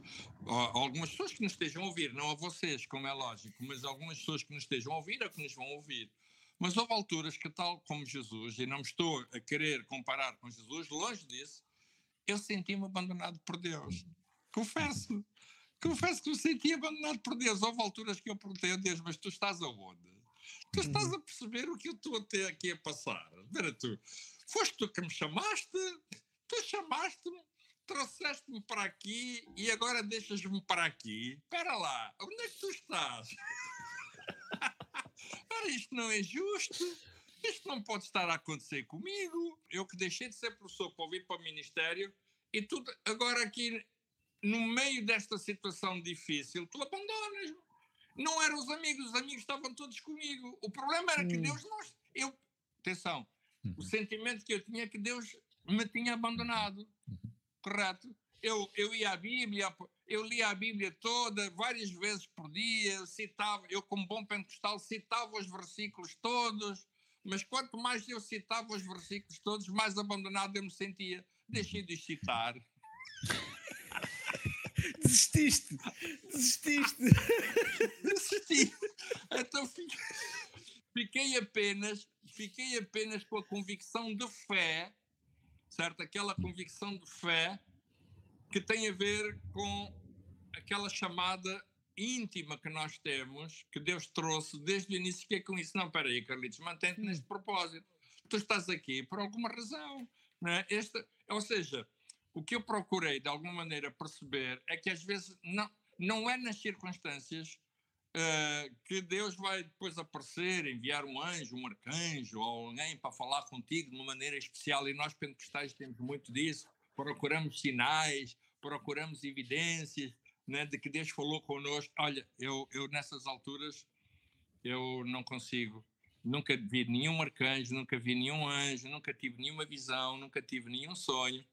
algumas pessoas que nos estejam a ouvir, não a vocês, como é lógico, mas algumas pessoas que nos estejam a ouvir ou que nos vão ouvir. Mas houve alturas que, tal como Jesus, e não me estou a querer comparar com Jesus, longe disso, eu senti-me abandonado por Deus. Confesso. Confesso que me senti abandonado por Deus. Houve alturas que eu perguntei a Deus, mas tu estás aonde? Tu estás a perceber o que eu estou até aqui a passar? Vera tu. Foste tu que me chamaste? Tu chamaste-me, trouxeste-me para aqui e agora deixas-me para aqui? Espera lá, onde é que tu estás? Ora, isto não é justo. Isto não pode estar a acontecer comigo. Eu que deixei de ser professor para vir para o Ministério e tudo agora aqui no meio desta situação difícil, tu abandonas-me. Não eram os amigos, os amigos estavam todos comigo. O problema era que hum. Deus não. Eu, atenção, o uhum. sentimento que eu tinha é que Deus me tinha abandonado. Uhum. Correto? Eu, eu ia à Bíblia, eu lia a Bíblia toda, várias vezes por dia, citava, eu como bom pentecostal citava os versículos todos, mas quanto mais eu citava os versículos todos, mais abandonado eu me sentia. Deixei de citar. Desististe! Desististe! Desisti! Então fiquei apenas, fiquei apenas com a convicção de fé, certo? Aquela convicção de fé que tem a ver com aquela chamada íntima que nós temos, que Deus trouxe desde o início. que é com isso? Não, espera aí, Carlitos, mantém-te hum. neste propósito. Tu estás aqui por alguma razão. É? Esta, ou seja, o que eu procurei de alguma maneira perceber é que às vezes não, não é nas circunstâncias uh, que Deus vai depois aparecer, enviar um anjo, um arcanjo ou alguém para falar contigo de uma maneira especial. E nós pentecostais temos muito disso procuramos sinais, procuramos evidências né, de que Deus falou conosco. Olha, eu, eu nessas alturas eu não consigo. Nunca vi nenhum arcanjo, nunca vi nenhum anjo, nunca tive nenhuma visão, nunca tive nenhum sonho.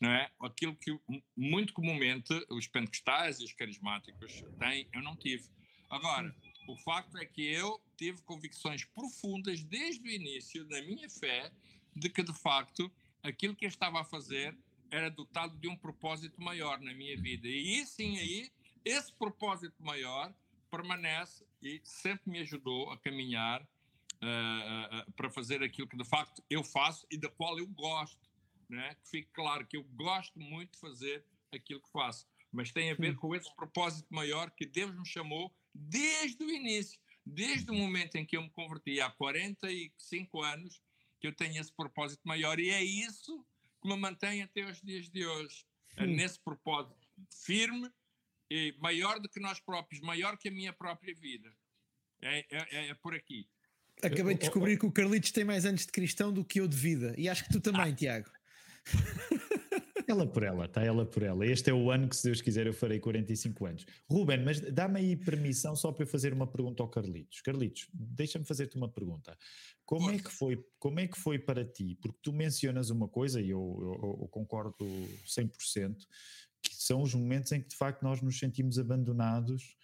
Não é? Aquilo que muito comumente os pentecostais e os carismáticos têm, eu não tive. Agora, o facto é que eu tive convicções profundas desde o início da minha fé de que, de facto, aquilo que eu estava a fazer era dotado de um propósito maior na minha vida. E sim, aí, esse propósito maior permanece e sempre me ajudou a caminhar uh, uh, para fazer aquilo que de facto eu faço e da qual eu gosto. Né? Que fique claro que eu gosto muito de fazer aquilo que faço, mas tem a ver com esse propósito maior que Deus me chamou desde o início, desde o momento em que eu me converti há 45 anos, que que eu tenho esse propósito maior e é isso que me mantém até os dias de hoje. É hum. Nesse propósito firme e maior do que nós próprios, maior que a minha própria vida. É, é, é por aqui. Acabei de descobrir que o Carlitos tem mais anos de cristão do que eu de vida. E acho que tu também, ah. Tiago. Ela por ela, está ela por ela. Este é o ano que, se Deus quiser, eu farei 45 anos. Ruben, mas dá-me aí permissão só para eu fazer uma pergunta ao Carlitos. Carlitos, deixa-me fazer-te uma pergunta. Como é, que foi, como é que foi para ti? Porque tu mencionas uma coisa, e eu, eu, eu concordo 100%, que são os momentos em que de facto nós nos sentimos abandonados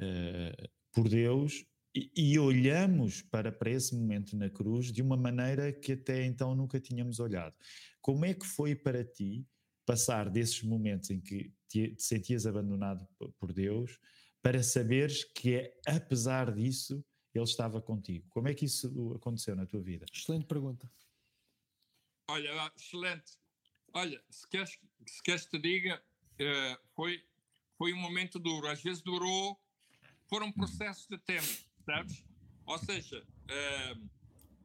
uh, por Deus e, e, olhamos para, para esse momento na cruz de uma maneira que até então nunca tínhamos olhado. Como é que foi para ti passar desses momentos em que te, te sentias abandonado por Deus para saberes que, é, apesar disso, Ele estava contigo? Como é que isso aconteceu na tua vida? Excelente pergunta. Olha, excelente. Olha, se queres, se queres te diga, uh, foi, foi um momento duro. Às vezes durou, foram uhum. processos de tempo sabes? Ou seja, uh,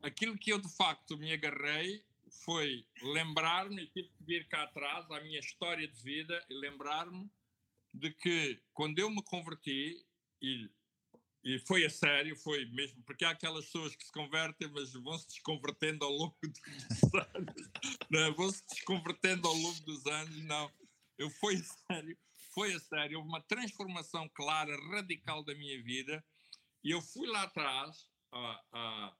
aquilo que eu de facto me agarrei foi lembrar-me, e tive que vir cá atrás, à minha história de vida, e lembrar-me de que quando eu me converti, e, e foi a sério, foi mesmo, porque há aquelas pessoas que se convertem, mas vão se desconvertendo ao longo dos anos, não, vão se desconvertendo ao longo dos anos, não. Eu fui a sério, foi a sério, houve uma transformação clara, radical da minha vida, e eu fui lá atrás, a, a,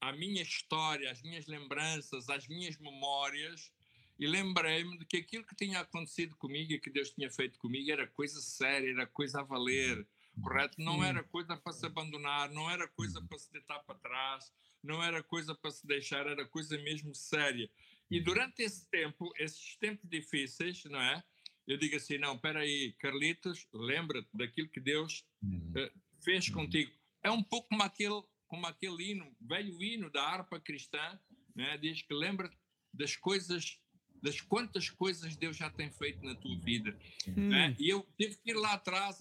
a minha história, as minhas lembranças, as minhas memórias, e lembrei-me de que aquilo que tinha acontecido comigo e que Deus tinha feito comigo era coisa séria, era coisa a valer, correto? Não era coisa para se abandonar, não era coisa para se deitar para trás, não era coisa para se deixar, era coisa mesmo séria. E durante esse tempo, esses tempos difíceis, não é? Eu digo assim: não, espera aí, Carlitos, lembra-te daquilo que Deus uh, fez contigo é um pouco como aquele, como aquele hino, velho hino da harpa cristã, né? diz que lembra das coisas, das quantas coisas Deus já tem feito na tua vida. Hum. Né? E eu tive que ir lá atrás,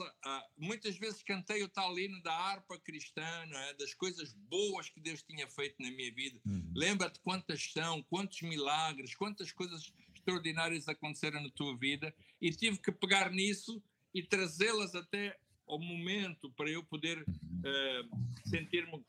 muitas vezes cantei o tal hino da harpa cristã, é? das coisas boas que Deus tinha feito na minha vida. Hum. Lembra-te quantas são, quantos milagres, quantas coisas extraordinárias aconteceram na tua vida, e tive que pegar nisso e trazê-las até ao momento para eu poder uh, sentir-me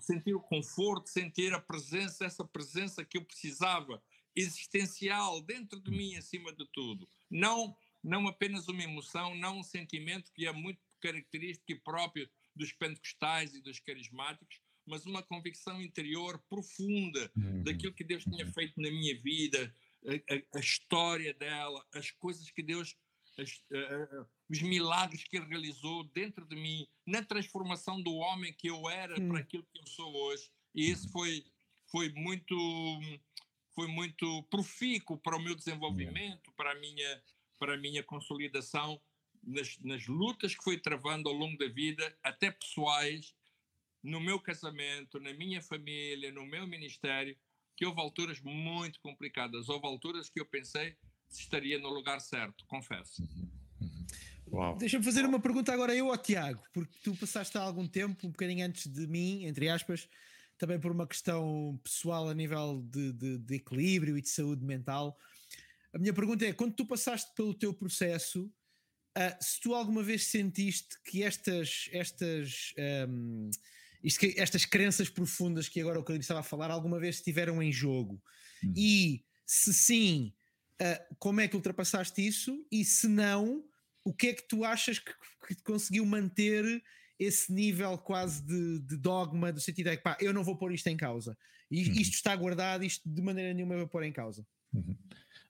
sentir o conforto, sentir a presença, essa presença que eu precisava, existencial dentro de mim acima de tudo. Não não apenas uma emoção, não um sentimento que é muito característico e próprio dos pentecostais e dos carismáticos, mas uma convicção interior profunda uhum. daquilo que Deus tinha feito na minha vida, a, a, a história dela, as coisas que Deus as, uh, os milagres que ele realizou dentro de mim, na transformação do homem que eu era hum. para aquilo que eu sou hoje. E isso foi, foi muito foi muito profícuo para o meu desenvolvimento, para a minha, para a minha consolidação nas, nas lutas que fui travando ao longo da vida, até pessoais, no meu casamento, na minha família, no meu ministério, que houve alturas muito complicadas, houve alturas que eu pensei estaria no lugar certo, confesso. Uhum. Deixa-me fazer uma pergunta agora eu ao Tiago, porque tu passaste há algum tempo, um bocadinho antes de mim, entre aspas, também por uma questão pessoal a nível de, de, de equilíbrio e de saúde mental. A minha pergunta é: quando tu passaste pelo teu processo, uh, se tu alguma vez sentiste que estas, estas, um, que, estas crenças profundas que agora o Carlinhos estava a falar, alguma vez estiveram em jogo? Hum. E se sim, uh, como é que ultrapassaste isso e se não, o que é que tu achas que, que conseguiu manter esse nível quase de, de, dogma, do sentido é que pá, eu não vou pôr isto em causa. E uhum. isto está guardado, isto de maneira nenhuma vai pôr em causa. Uhum.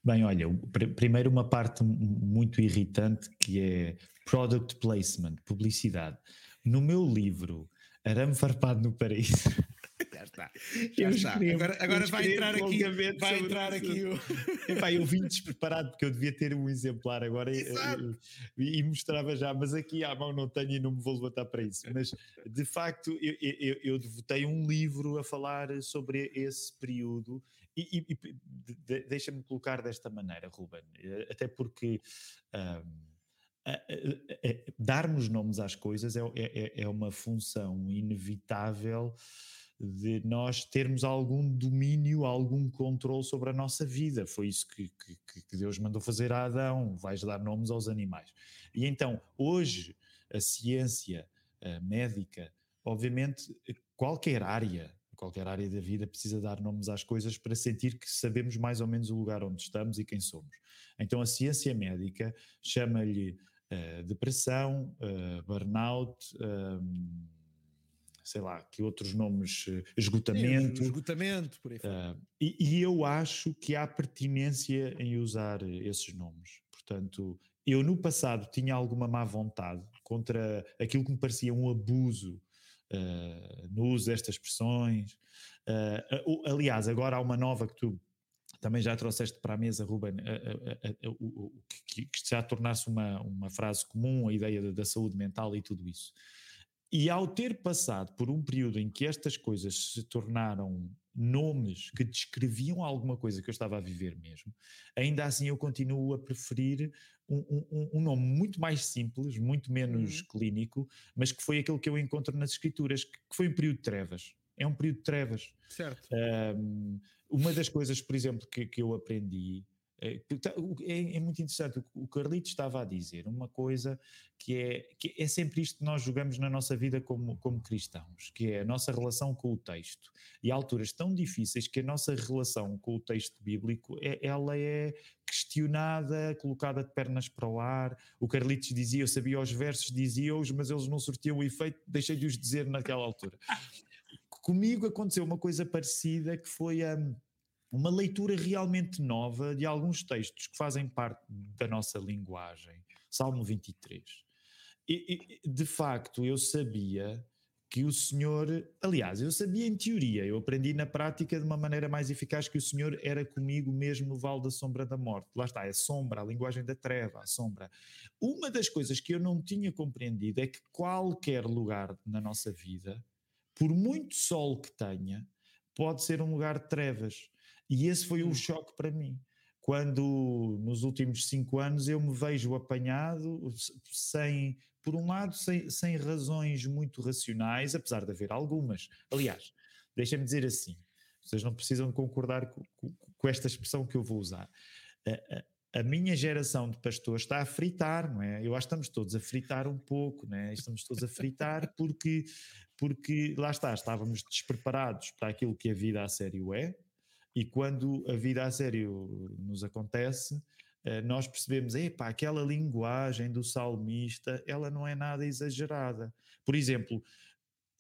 Bem, olha, pr primeiro uma parte muito irritante que é product placement, publicidade. No meu livro, Arame Farpado no Paraíso, está. Já está. Agora, agora vai entrar aqui, vai entrar aqui o. Epá, eu vim despreparado porque eu devia ter um exemplar agora e, e, e, mostrava já, mas aqui à mão não tenho e não me vou levantar para isso. Mas de facto, eu, eu, eu devotei um livro a falar sobre esse período e, e de, deixa-me colocar desta maneira, Ruben, eh, até porque. Um, darmos nomes às coisas é, é, é uma função inevitável de nós termos algum domínio, algum controle sobre a nossa vida. Foi isso que, que, que Deus mandou fazer a Adão: vais dar nomes aos animais. E então, hoje, a ciência a médica, obviamente, qualquer área, qualquer área da vida precisa dar nomes às coisas para sentir que sabemos mais ou menos o lugar onde estamos e quem somos. Então, a ciência médica chama-lhe uh, depressão, uh, burnout. Um, sei lá, que outros nomes, eh, esgotamento. Sim, esgotamento, por aí uh, e, e, eu acho que há pertinência em usar esses nomes. Portanto, eu no passado tinha alguma má vontade contra aquilo que me parecia um abuso uh, no uso destas expressões. Uh, aliás, agora há uma nova que tu também já trouxeste para a mesa, Ruben, uh, que, que já tornasse uma, uma frase comum, a ideia da, da saúde mental e tudo isso. E ao ter passado por um período em que estas coisas se tornaram nomes que descreviam alguma coisa que eu estava a viver mesmo, ainda assim eu continuo a preferir um, um, um nome muito mais simples, muito menos uhum. clínico, mas que foi aquele que eu encontro nas escrituras, que foi um período de trevas. É um período de trevas. Certo. Um, uma das coisas, por exemplo, que, que eu aprendi é, tá, é, é, muito interessante. O Carlito estava a dizer uma coisa que é, que é sempre isto que nós jogamos na nossa vida como, como cristãos, que é a nossa relação com o texto. E há alturas tão difíceis que a nossa relação com o texto bíblico é, ela é questionada, colocada de pernas para o ar. O Carlitos dizia, eu sabia os versos, dizia-os, mas eles não sortiam o efeito, deixei de os dizer naquela altura. Comigo aconteceu uma coisa parecida que foi a. Um, uma leitura realmente nova de alguns textos que fazem parte da nossa linguagem. Salmo 23. E, e, de facto, eu sabia que o Senhor, aliás, eu sabia em teoria, eu aprendi na prática de uma maneira mais eficaz que o Senhor era comigo mesmo no vale da sombra da morte. Lá está, é sombra, a linguagem da treva, a sombra. Uma das coisas que eu não tinha compreendido é que qualquer lugar na nossa vida, por muito sol que tenha, pode ser um lugar de trevas. E esse foi o um choque para mim. Quando nos últimos cinco anos eu me vejo apanhado sem, por um lado, sem, sem razões muito racionais, apesar de haver algumas. Aliás, deixem-me dizer assim: vocês não precisam concordar com, com, com esta expressão que eu vou usar. A, a, a, minha geração de pastores está a fritar, não é? Eu acho que estamos todos a fritar um pouco, não é? Estamos todos a fritar porque, porque lá está, estávamos despreparados para aquilo que a vida a sério é, e quando a vida a sério nos acontece, eh, nós percebemos, epá, aquela linguagem do salmista, ela não é nada exagerada. Por exemplo,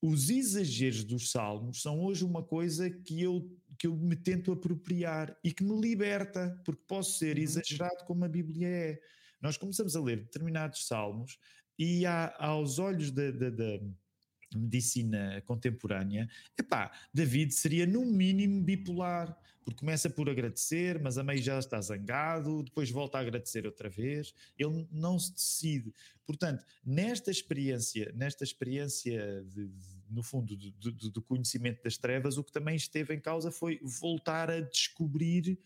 os exageros dos salmos são hoje uma coisa que eu, que eu me tento apropriar e que me liberta, porque posso ser uhum. exagerado como a Bíblia é. Nós começamos a ler determinados salmos e há, aos olhos da, da, da medicina contemporânea, epá, David seria no mínimo bipolar, porque começa por agradecer, mas a meio já está zangado, depois volta a agradecer outra vez, ele não se decide. Portanto, nesta experiência, nesta experiência de, de, no fundo do, do, conhecimento das trevas, o que também esteve em causa foi voltar a descobrir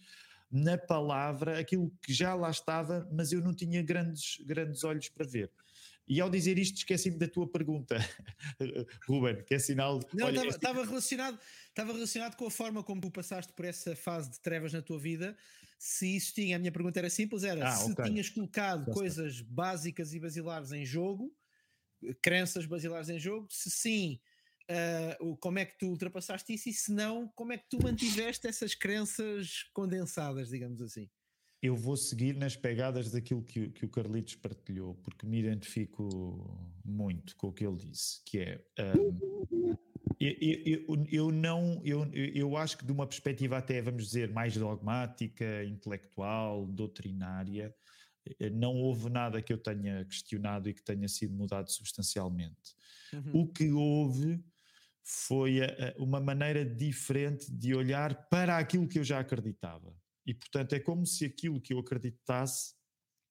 na palavra aquilo que já lá estava, mas eu não tinha grandes, grandes olhos para ver. E ao dizer isto, esqueci-me da tua pergunta, Ruben, que é sinal. Não, estava este... relacionado, relacionado com a forma como tu passaste por essa fase de trevas na tua vida. Se isso tinha, a minha pergunta era simples: era ah, se okay. tinhas colocado Já coisas está. básicas e basilares em jogo, crenças basilares em jogo, se sim. Uh, como é que tu ultrapassaste isso e se não, como é que tu mantiveste essas crenças condensadas, digamos assim? Eu vou seguir nas pegadas daquilo que, que, o Carlitos partilhou, porque me identifico muito com o que ele disse, que é um, eu, eu, eu, não eu, eu acho que de uma perspectiva até vamos dizer mais dogmática, intelectual, doutrinária, eh, não houve nada que eu tenha questionado e que tenha sido mudado substancialmente. Uhum. O que houve foi a uma maneira diferente de olhar para aquilo que eu já acreditava. E, portanto, é como se aquilo que eu acreditasse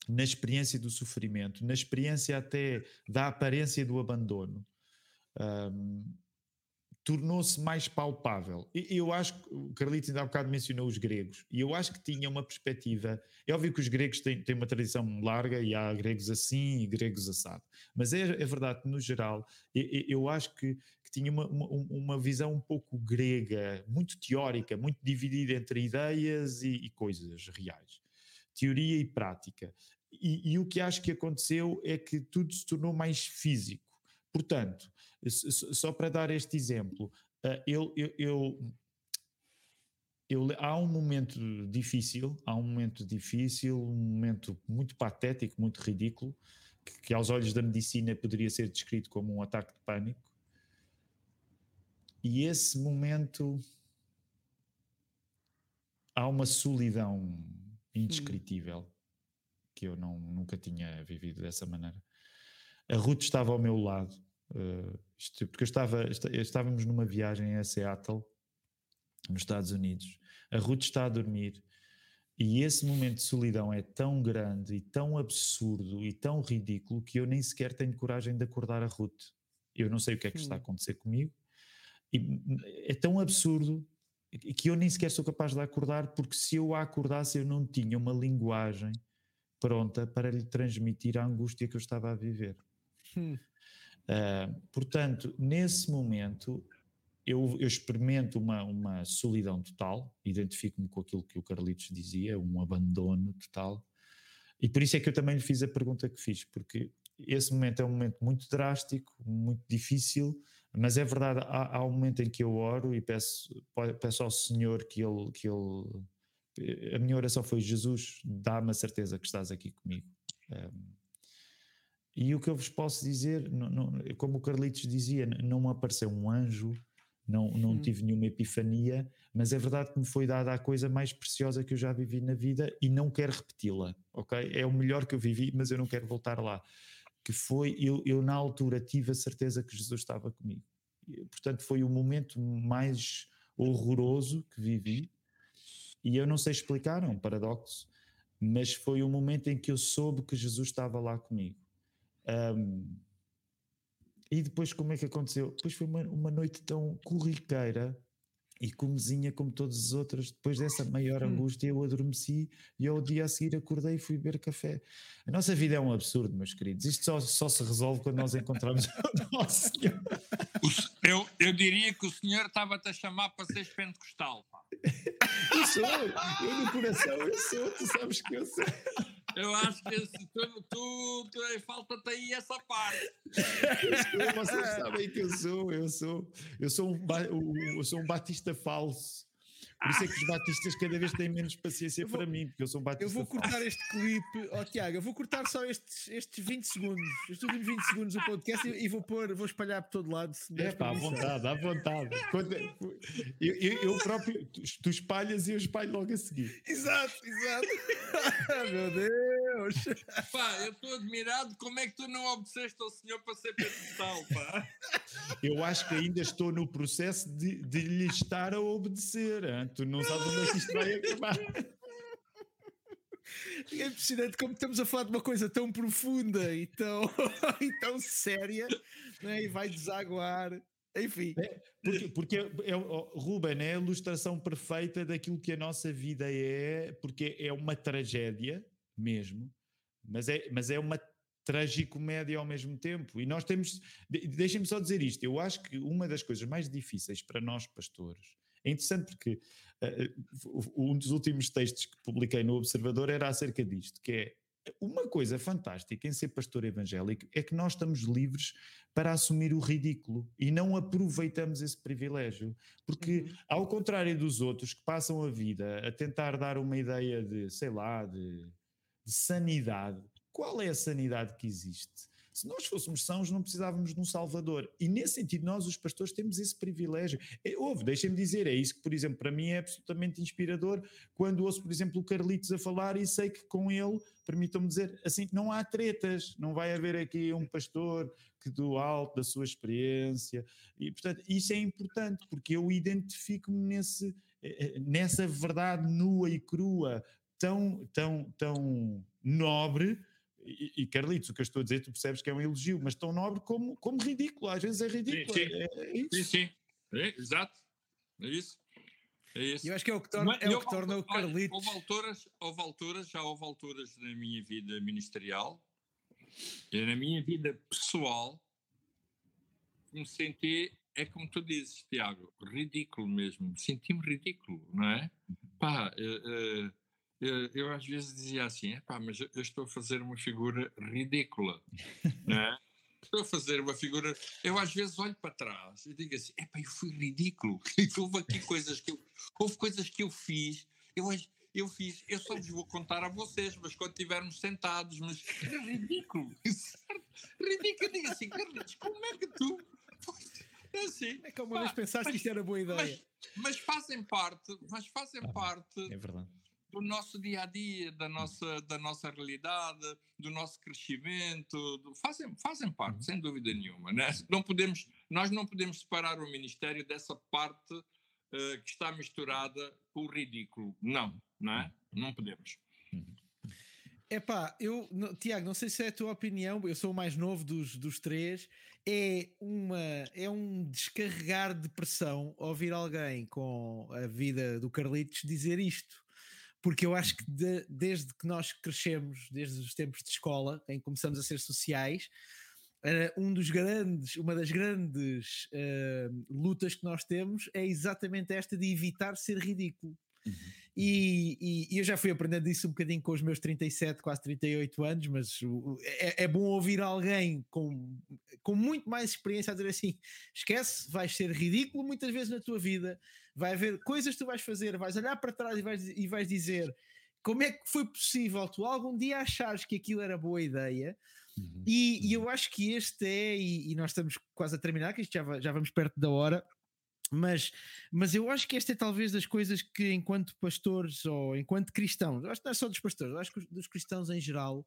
na experiência do sofrimento, na experiência até da aparência do abandono, um, tornou-se mais palpável. E eu acho que o Carlitos ainda há bocado mencionou os gregos, e eu acho que tinha uma perspectiva. É óbvio que os gregos têm, têm uma tradição larga e há gregos assim e gregos assado, mas é, é verdade que, no geral, eu, eu acho que, que tinha uma, uma, uma, visão um pouco grega, muito teórica, muito dividida entre ideias e, e coisas reais, teoria e prática. E, e o que acho que aconteceu é que tudo se tornou mais físico. Portanto, só para dar este exemplo, eh, eu, eu, eu, eu, há um momento difícil, há um momento difícil, um momento muito patético, muito ridículo, que, que aos olhos da medicina poderia ser descrito como um ataque de pânico. E esse momento há uma solidão indescritível hum. que eu não, nunca tinha vivido dessa maneira. A Ruth estava ao meu lado Uh, isto, porque eu estava, estávamos numa viagem a Seattle, nos Estados Unidos. A Ruth está a dormir e esse momento de solidão é tão grande e tão absurdo e tão ridículo que eu nem sequer tenho coragem de acordar a Ruth. Eu não sei o que é que está a acontecer comigo. E é tão absurdo que eu nem sequer sou capaz de acordar, porque se eu a acordasse, eu não tinha uma linguagem pronta para lhe transmitir a angústia que eu estava a viver. Hum. Uh, portanto, nesse momento, eu, eu, experimento uma, uma solidão total, identifico-me com aquilo que o Carlitos dizia, um abandono total, e por isso é que eu também lhe fiz a pergunta que fiz, porque esse momento é um momento muito drástico, muito difícil, mas é verdade, há, há um momento em que eu oro e peço, peço ao Senhor que ele, que ele. A minha oração foi: Jesus, dá-me a certeza que estás aqui comigo. Um, e o que eu vos posso dizer, não, não, como o Carlitos dizia, não me apareceu um anjo, não, não hum. tive nenhuma epifania, mas é verdade que me foi dada a coisa mais preciosa que eu já vivi na vida e não quero repeti-la, ok? É o melhor que eu vivi, mas eu não quero voltar lá. Que foi, eu, eu na altura tive a certeza que Jesus estava comigo. Portanto, foi o momento mais horroroso que vivi e eu não sei explicar, é um paradoxo, mas foi o momento em que eu soube que Jesus estava lá comigo. Um, e depois como é que aconteceu? Depois foi uma, uma noite tão corriqueira e comezinha como todas as outras. Depois dessa maior hum. angústia, eu adormeci e ao dia a seguir acordei e fui beber café. A nossa vida é um absurdo, meus queridos. Isto só, só se resolve quando nós encontramos o nosso Senhor. Eu, eu diria que o Senhor estava-te a chamar para seres pentecostal. eu sou, eu no coração, eu sou, tu sabes que eu sou. Eu acho que esse, tu, tu, tu falta-te aí essa parte. Vocês sabem que eu sou, eu sou, eu sou um, eu sou um batista falso. Por isso é que os batistas cada vez têm menos paciência vou, para mim, porque eu sou um batista. Eu vou cortar falso. este clipe, ó oh, Tiago, eu vou cortar só estes, estes 20 segundos, estes últimos 20 segundos do podcast e, e vou pôr, vou espalhar por todo lado. É pá, à vontade, à vontade. Quando, eu, eu, eu, próprio, tu, tu espalhas e eu espalho logo a seguir. Exato, exato. Meu Deus. Pá, eu estou admirado como é que tu não obedeceste ao Senhor para ser pedestal, pá. Eu acho que ainda estou no processo de, de lhe estar a obedecer. Hein? Tu não sabes onde é que isto vai acabar. É impressionante como estamos a falar de uma coisa tão profunda e tão, e tão séria né? e vai desaguar. Enfim. É, porque, porque é, é, Ruben é a ilustração perfeita daquilo que a nossa vida é, porque é uma tragédia mesmo, mas é, mas é uma tragicomédia ao mesmo tempo. E nós temos. Deixem-me só dizer isto: eu acho que uma das coisas mais difíceis para nós, pastores, é interessante porque uh, um dos últimos textos que publiquei no Observador era acerca disto, que é uma coisa fantástica em ser pastor evangélico é que nós estamos livres para assumir o ridículo e não aproveitamos esse privilégio. Porque, uhum. ao contrário dos outros que passam a vida a tentar dar uma ideia de, sei lá, de, de sanidade, qual é a sanidade que existe? Se nós fôssemos sãos, não precisávamos de um Salvador. E nesse sentido, nós, os pastores, temos esse privilégio. É, houve, deixem-me dizer, é isso que, por exemplo, para mim é absolutamente inspirador quando ouço, por exemplo, o Carlitos a falar e sei que com ele, permitam-me dizer, assim, não há tretas, não vai haver aqui um pastor que do alto da sua experiência. E, portanto, isso é importante, porque eu identifico-me nesse, eh, eh, nessa verdade nua e crua, tão, tão, tão nobre e, e Carlitos, o que eu estou a dizer, tu percebes que é um elogio, mas tão nobre como, como ridículo, às vezes é ridículo. Sim, sim. É, é sim, sim. É, exato. É isso. É isso. Eu acho que é o que torna, Mas é o que torna o olha, Carlitos. Houve alturas, houve alturas, já houve alturas na minha vida ministerial e na minha vida pessoal que me senti, é como tu dizes, Tiago, ridículo mesmo. Senti-me ridículo, não é? Pá, eh, eh, eh, eu às vezes dizia assim, "É pá, mas eu estou a fazer uma figura ridícula, não é? Estou a fazer uma figura. Eu às vezes olho para trás e digo assim: epá, eu fui ridículo. houve aqui coisas que eu, houve coisas que eu fiz. Eu, eu fiz, eu só vos vou contar a vocês, mas quando estivermos sentados, mas era ridículo. ridículo. Eu digo assim: Carlitos, como é que tu. É assim. É que uma pá, vez pensaste mas- que isto era boa ideia. Mas, mas fazem parte, mas fazem parte É verdade. Do nosso dia a dia, da nossa, da nossa realidade, do nosso crescimento, do- fazem, fazem parte, sem dúvida nenhuma. Né? Não podemos, nós não podemos separar o Ministério dessa parte eh, que está misturada com o ridículo. Não, não é? Não podemos. Epá, eu, não- Tiago, não sei se é a tua opinião, eu sou o mais novo dos, dos três. É, uma, é um descarregar de pressão ouvir alguém com a vida do Carlitos dizer isto. Porque eu acho que de- desde que nós crescemos, desde os tempos de escola, em que começamos a ser sociais, eh, um dos grandes, uma das grandes eh, lutas que nós temos é exatamente esta de evitar ser ridículo. E, e- e eu já fui aprendendo isso um bocadinho com os meus 37, quase 38 anos, mas é, é bom ouvir alguém com, com muito mais experiência a dizer assim: esquece, vais ser ridículo muitas vezes na tua vida, vai haver coisas que tu vais fazer, vais olhar para trás e vais, e vais dizer como é que foi possível tu algum dia achares que aquilo era boa ideia. Uhum. E, e eu acho que este é, e, e nós estamos quase a terminar, que isto já, já vamos perto da hora, mas, mas eu acho que esta é talvez das coisas que, enquanto pastores ou enquanto cristãos, acho que não é só dos pastores, acho que os- dos cristãos em geral,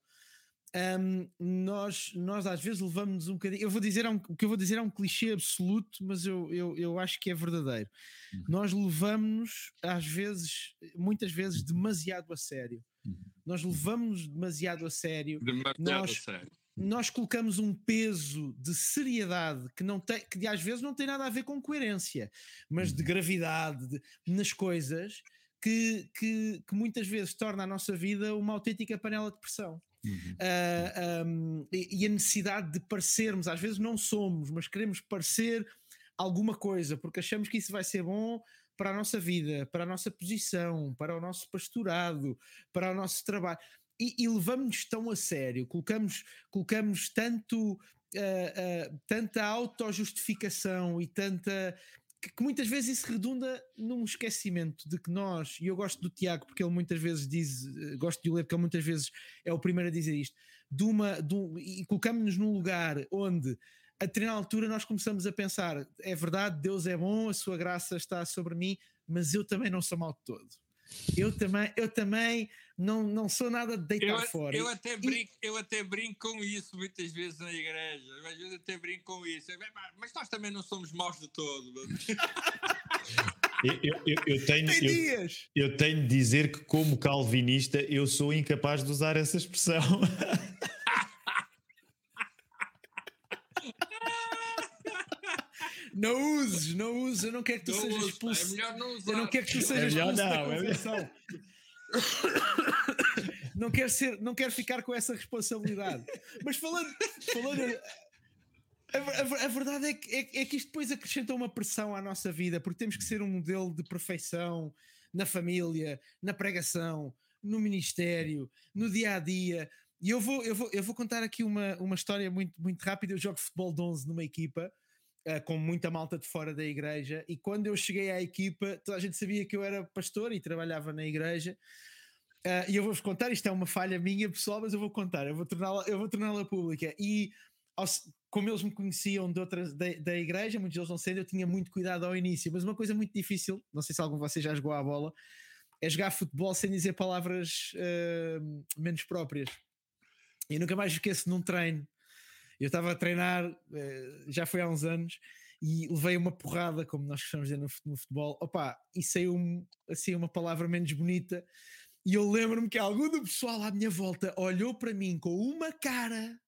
hum, nós, nós às vezes levamos um bocadinho. Eu vou dizer, é um- o que eu vou dizer é um clichê absoluto, mas eu, eu, eu acho que é verdadeiro. Uhum. Nós levamos, às vezes, muitas vezes, demasiado a sério. Uhum. Nós levamos demasiado a sério Demasiado Nós- a sério. Nós colocamos um peso de seriedade que não tem, que às vezes não tem nada a ver com coerência, mas de gravidade de- nas coisas que, que, que muitas vezes torna a nossa vida uma autêntica panela de pressão. Uhum. Ah, um, e, e a necessidade de parecermos, às vezes não somos, mas queremos parecer alguma coisa, porque achamos que isso vai ser bom para a nossa vida, para a nossa posição, para o nosso pastorado, para o nosso trabalho. E, e levamos-nos tão a sério, colocamos, colocamos tanto, ah, ah, tanta autojustificação e tanta. Que, que muitas vezes isso redunda num esquecimento de que nós, e eu gosto do Tiago porque ele muitas vezes diz, eh, gosto de o ler porque ele muitas vezes é o primeiro a dizer isto, de uma, de um- e colocamos-nos num lugar onde a determinada altura nós começamos a pensar: é verdade, Deus é bom, a sua graça está sobre mim, mas eu também não sou mal de todo. Eu também, eu também não, não sou nada de deitar Eu, fora. eu, até brinco, eu até brinco com isso muitas vezes na igreja. Eu, Às vezes até brinco com isso. Eu, "Epá, Mas nós também não somos maus de todo. mano." Eu, eu- eu- tenho, Tem eu, dias! eu tenho de dizer que, como calvinista, eu sou incapaz de usar essa expressão. Não uses, não uses, eu não quero que tu Não sejas usa, expulso. É melhor não usar. Eu não quero que tu É sejas melhor expulso da não, é melhor- convenção. Não quero ser, não quero ficar com essa responsabilidade. Mas falando, falando a, a- a verdade é que, é, é que isto depois acrescenta uma pressão à nossa vida, porque temos que ser um modelo de perfeição na família, na pregação, no ministério, no dia a dia. E eu vou, eu vou, eu vou contar aqui uma, uma história muito, muito rápida. Eu jogo futebol de 11 numa equipa com muita malta de fora da igreja. E quando eu cheguei à equipa, toda a gente sabia que eu era pastor e trabalhava na igreja. Eh, e eu vou-vos contar, isto é uma falha minha pessoal, mas eu vou contar, eu vou torná-la, eu vou torná-la pública. E ao como eles me conheciam de outras, da, da igreja, muitos deles não sei, eu tinha muito cuidado ao início, mas uma coisa muito difícil, não sei se algum de vocês já jogou à bola, é jogar futebol sem dizer palavras eh, menos próprias. E nunca mais esqueço num treino. Eu estava a treinar, eh, já foi há uns anos, e levei uma porrada, como nós costumamos dizer no fut- no futebol. Opa, e saiu assim uma palavra menos bonita. E eu lembro-me que algum do pessoal à minha volta olhou para mim com uma cara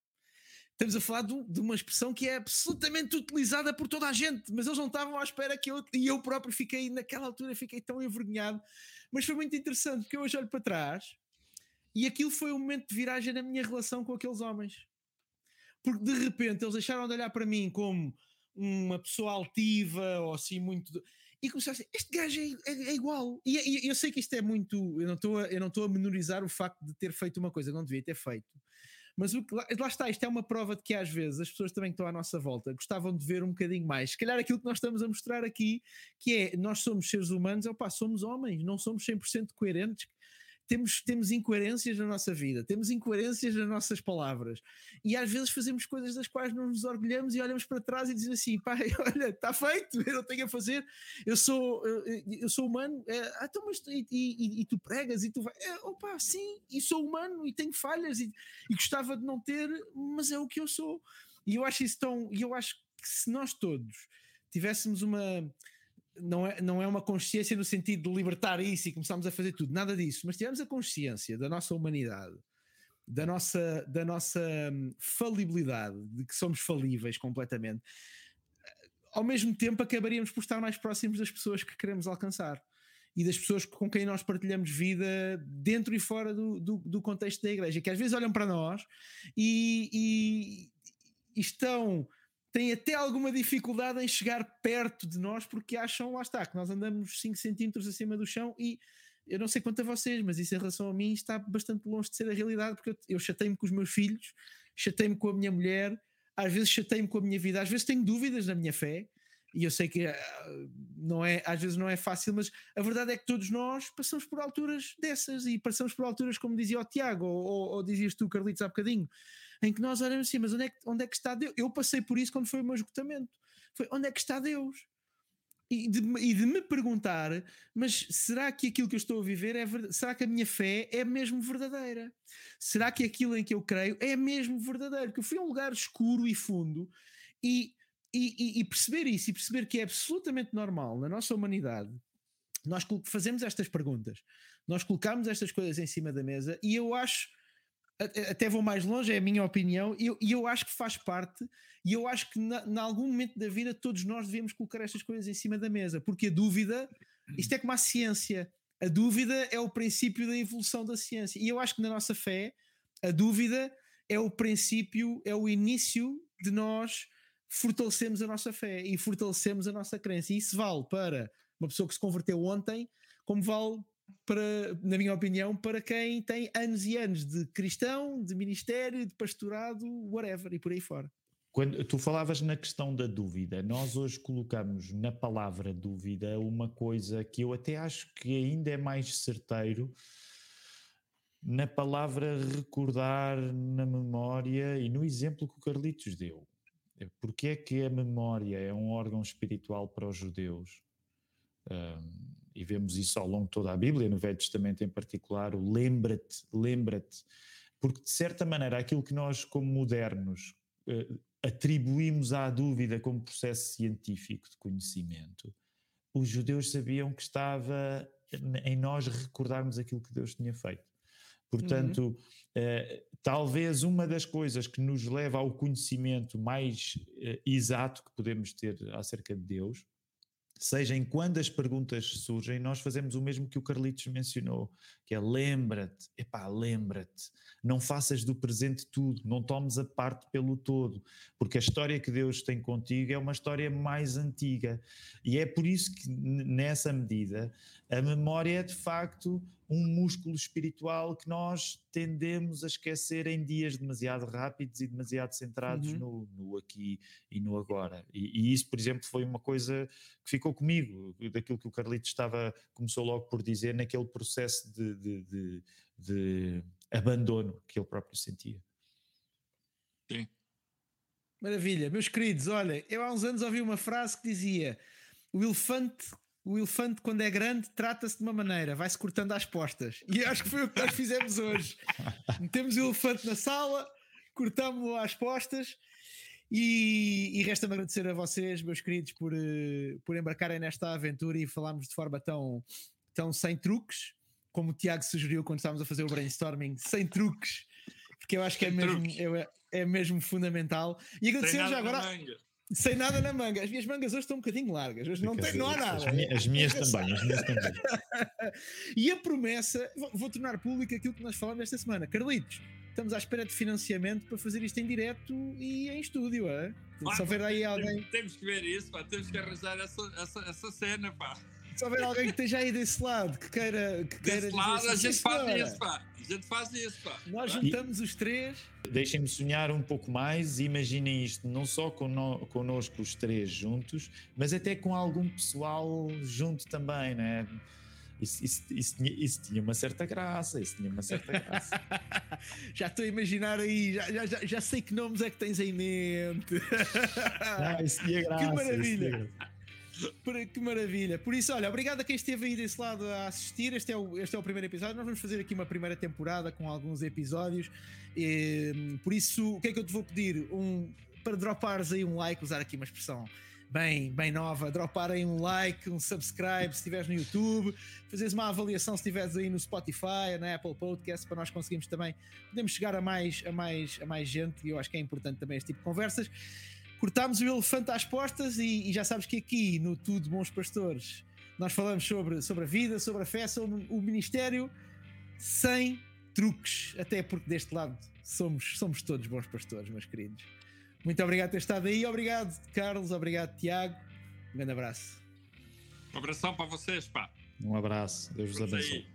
estamos a falar de, de, uma expressão que é absolutamente utilizada por toda a gente, mas eles não estavam à espera que eu, e eu próprio fiquei, naquela altura, fiquei tão envergonhado. Mas foi muito interessante, porque eu hoje olho para trás e aquilo foi um momento de viragem na minha relação com aqueles homens. Porque de repente eles deixaram de olhar para mim como uma pessoa altiva ou assim muito. E começaram assim: este gajo é, é, é igual. E, e, eu sei que isto é muito. Eu não estou a, eu não estou a menorizar o facto de ter feito uma coisa que não devia ter feito. Mas o que, lá, lá, está, isto é uma prova de que às vezes as pessoas também que estão à nossa volta gostavam de ver um bocadinho mais. Se calhar aquilo que nós estamos a mostrar aqui, que é nós somos seres humanos, opa, somos homens, não somos 100% coerentes temos, temos incoerências na nossa vida, temos incoerências nas nossas palavras e às vezes fazemos coisas das quais não nos orgulhamos e olhamos para trás e dizemos assim: pai, olha, está feito, eu não tenho a fazer, eu sou, eu, eu sou humano, é, ah, então, mas, e, e, e, tu pregas e tu vai, é, opa, sim, e sou humano e tenho falhas e, e gostava de não ter, mas é o que eu sou. E eu acho isso tão, e eu acho que se nós todos tivéssemos uma não é, não é uma consciência no sentido de libertar isso e começarmos a fazer tudo, nada disso, mas tivemos a consciência da nossa humanidade, da nossa, da nossa hum, falibilidade, de que somos falíveis completamente, ao mesmo tempo acabaríamos por estar mais próximos das pessoas que queremos alcançar e das pessoas com quem nós partilhamos vida dentro e fora do, do, do contexto da igreja, que às vezes olham para nós e, e, e estão têm até alguma dificuldade em chegar perto de nós porque acham, lá está, que nós andamos 5 centímetros acima do chão e eu não sei quanto a vocês, mas isso em relação a mim está bastante longe de ser a realidade porque eu, chatei-me com os meus filhos, chatei-me com a minha mulher, às vezes chatei-me com a minha vida, às vezes tenho dúvidas na minha fé e eu sei que uh, não é, às vezes não é fácil, mas a verdade é que todos nós passamos por alturas dessas e passamos por alturas, como dizia o Tiago, ou, ou, ou dizias tu, Carlitos, há bocadinho, em que nós olhamos assim, mas onde é que, onde é que está Deus? Eu passei por isso quando foi o meu esgotamento. Foi onde é que está Deus? E de, e de me perguntar, mas será que aquilo que eu estou a viver é verdade? Será que a minha fé é mesmo verdadeira? Será que aquilo em que eu creio é mesmo verdadeiro? Porque eu fui a um lugar escuro e fundo e, e, e perceber isso e perceber que é absolutamente normal na nossa humanidade nós fazemos estas perguntas, nós colocamos estas coisas em cima da mesa e eu acho até vou mais longe, é a minha opinião, e eu, eu acho que faz parte, e eu acho que em algum momento da vida todos nós devemos colocar estas coisas em cima da mesa, porque a dúvida, isto é como a ciência, a dúvida é o princípio da evolução da ciência, e eu acho que na nossa fé, a dúvida é o princípio, é o início de nós fortalecemos a nossa fé e fortalecemos a nossa crença, e isso vale para uma pessoa que se converteu ontem, como vale para, na minha opinião, para quem tem anos e anos de cristão, de ministério, de pastorado, whatever, e por aí fora. Quando tu falavas na questão da dúvida, nós hoje colocamos na palavra dúvida uma coisa que eu até acho que ainda é mais certeiro na palavra recordar na memória e no exemplo que o Carlitos deu. Porque é que a memória é um órgão espiritual para os judeus? Um, e vemos isso ao longo de toda a Bíblia, no Velho Testamento em particular, o lembra-te, lembra-te, porque de certa maneira aquilo que nós, como modernos, eh, atribuímos à dúvida como processo científico de conhecimento, os judeus sabiam que estava em nós recordarmos aquilo que Deus tinha feito. Portanto, uhum. eh, talvez uma das coisas que nos leva ao conhecimento mais eh, exato que podemos ter acerca de Deus seja em quando as perguntas surgem, nós fazemos o mesmo que o Carlitos mencionou, que é lembra-te, epá, lembra-te, não faças do presente tudo, não tomes a parte pelo todo, porque a história que Deus tem contigo é uma história mais antiga, e é por isso que nessa medida a memória é de facto um músculo espiritual que nós tendemos a esquecer em dias demasiado rápidos e demasiado centrados uhum. no, no, aqui e no agora. E, e, isso, por exemplo, foi uma coisa que ficou comigo, daquilo que o Carlito estava, começou logo por dizer, naquele processo de, de, de, de abandono que ele próprio sentia. Sim. Maravilha, meus queridos, olha, eu há uns anos ouvi uma frase que dizia: o elefante o elefante, quando é grande, trata-se de uma maneira, vai-se cortando às postas. E acho que foi o que nós fizemos hoje. Metemos o elefante na sala, cortamos-o às postas. E, e resta-me agradecer a vocês, meus queridos, por, uh, por embarcarem nesta aventura e falarmos de forma tão, tão sem truques, como o Tiago sugeriu quando estávamos a fazer o brainstorming, sem truques, porque eu acho que é mesmo, eu, é mesmo fundamental. E agradecer já agora. Sem nada na manga. As minhas mangas hoje estão um bocadinho largas. Hoje não, tem, não há nada. As, minhas, as minhas também. As minhas também. e a promessa, vou, vou tornar público aquilo que nós falamos esta semana. Carlitos, estamos à espera de financiamento para fazer isto em direto e em estúdio, é? Se houver aí alguém. Temos que ver isso, pá. temos que arranjar essa, essa, essa cena, pá. Se houver alguém que esteja aí desse lado, que queira. Que desse queira lado, a gente faz isso, pá. A gente faz isso, pá. Nós juntamos e... os três. Deixem-me sonhar um pouco mais e imaginem isto, não só connosco os três juntos, mas até com algum pessoal junto também, né? Isso, isso, isso, tinha, isso, tinha, uma certa graça, isso tinha uma certa graça. já estou a imaginar aí, já, já, já sei que nomes é que tens em mente. ah, isso tinha graça. Que maravilha. Que maravilha. Por isso, olha, obrigado a quem esteve aí desse lado a assistir. Este é o, este é o primeiro episódio. Nós vamos fazer aqui uma primeira temporada com alguns episódios. E, por isso, o que é que eu te vou pedir? Um, para dropares aí um like, usar aqui uma expressão bem, bem nova, droparem um like, um subscribe se estiveres no YouTube, fazeres uma avaliação se estiveres aí no Spotify, na Apple Podcast, para nós conseguirmos também, podemos chegar a mais, a mais, a mais gente e eu acho que é importante também este tipo de conversas. Cortámos o elefante às postas e, e já sabes que aqui no Tudo Bons Pastores nós falamos sobre, sobre a vida, sobre a fé, sobre o ministério sem truques, até porque deste lado somos, somos todos bons pastores, meus queridos. Muito obrigado por ter estado aí. Obrigado, Carlos. Obrigado, Tiago. Um grande abraço. Um abração para vocês, pá. Um abraço. Deus vos abençoe.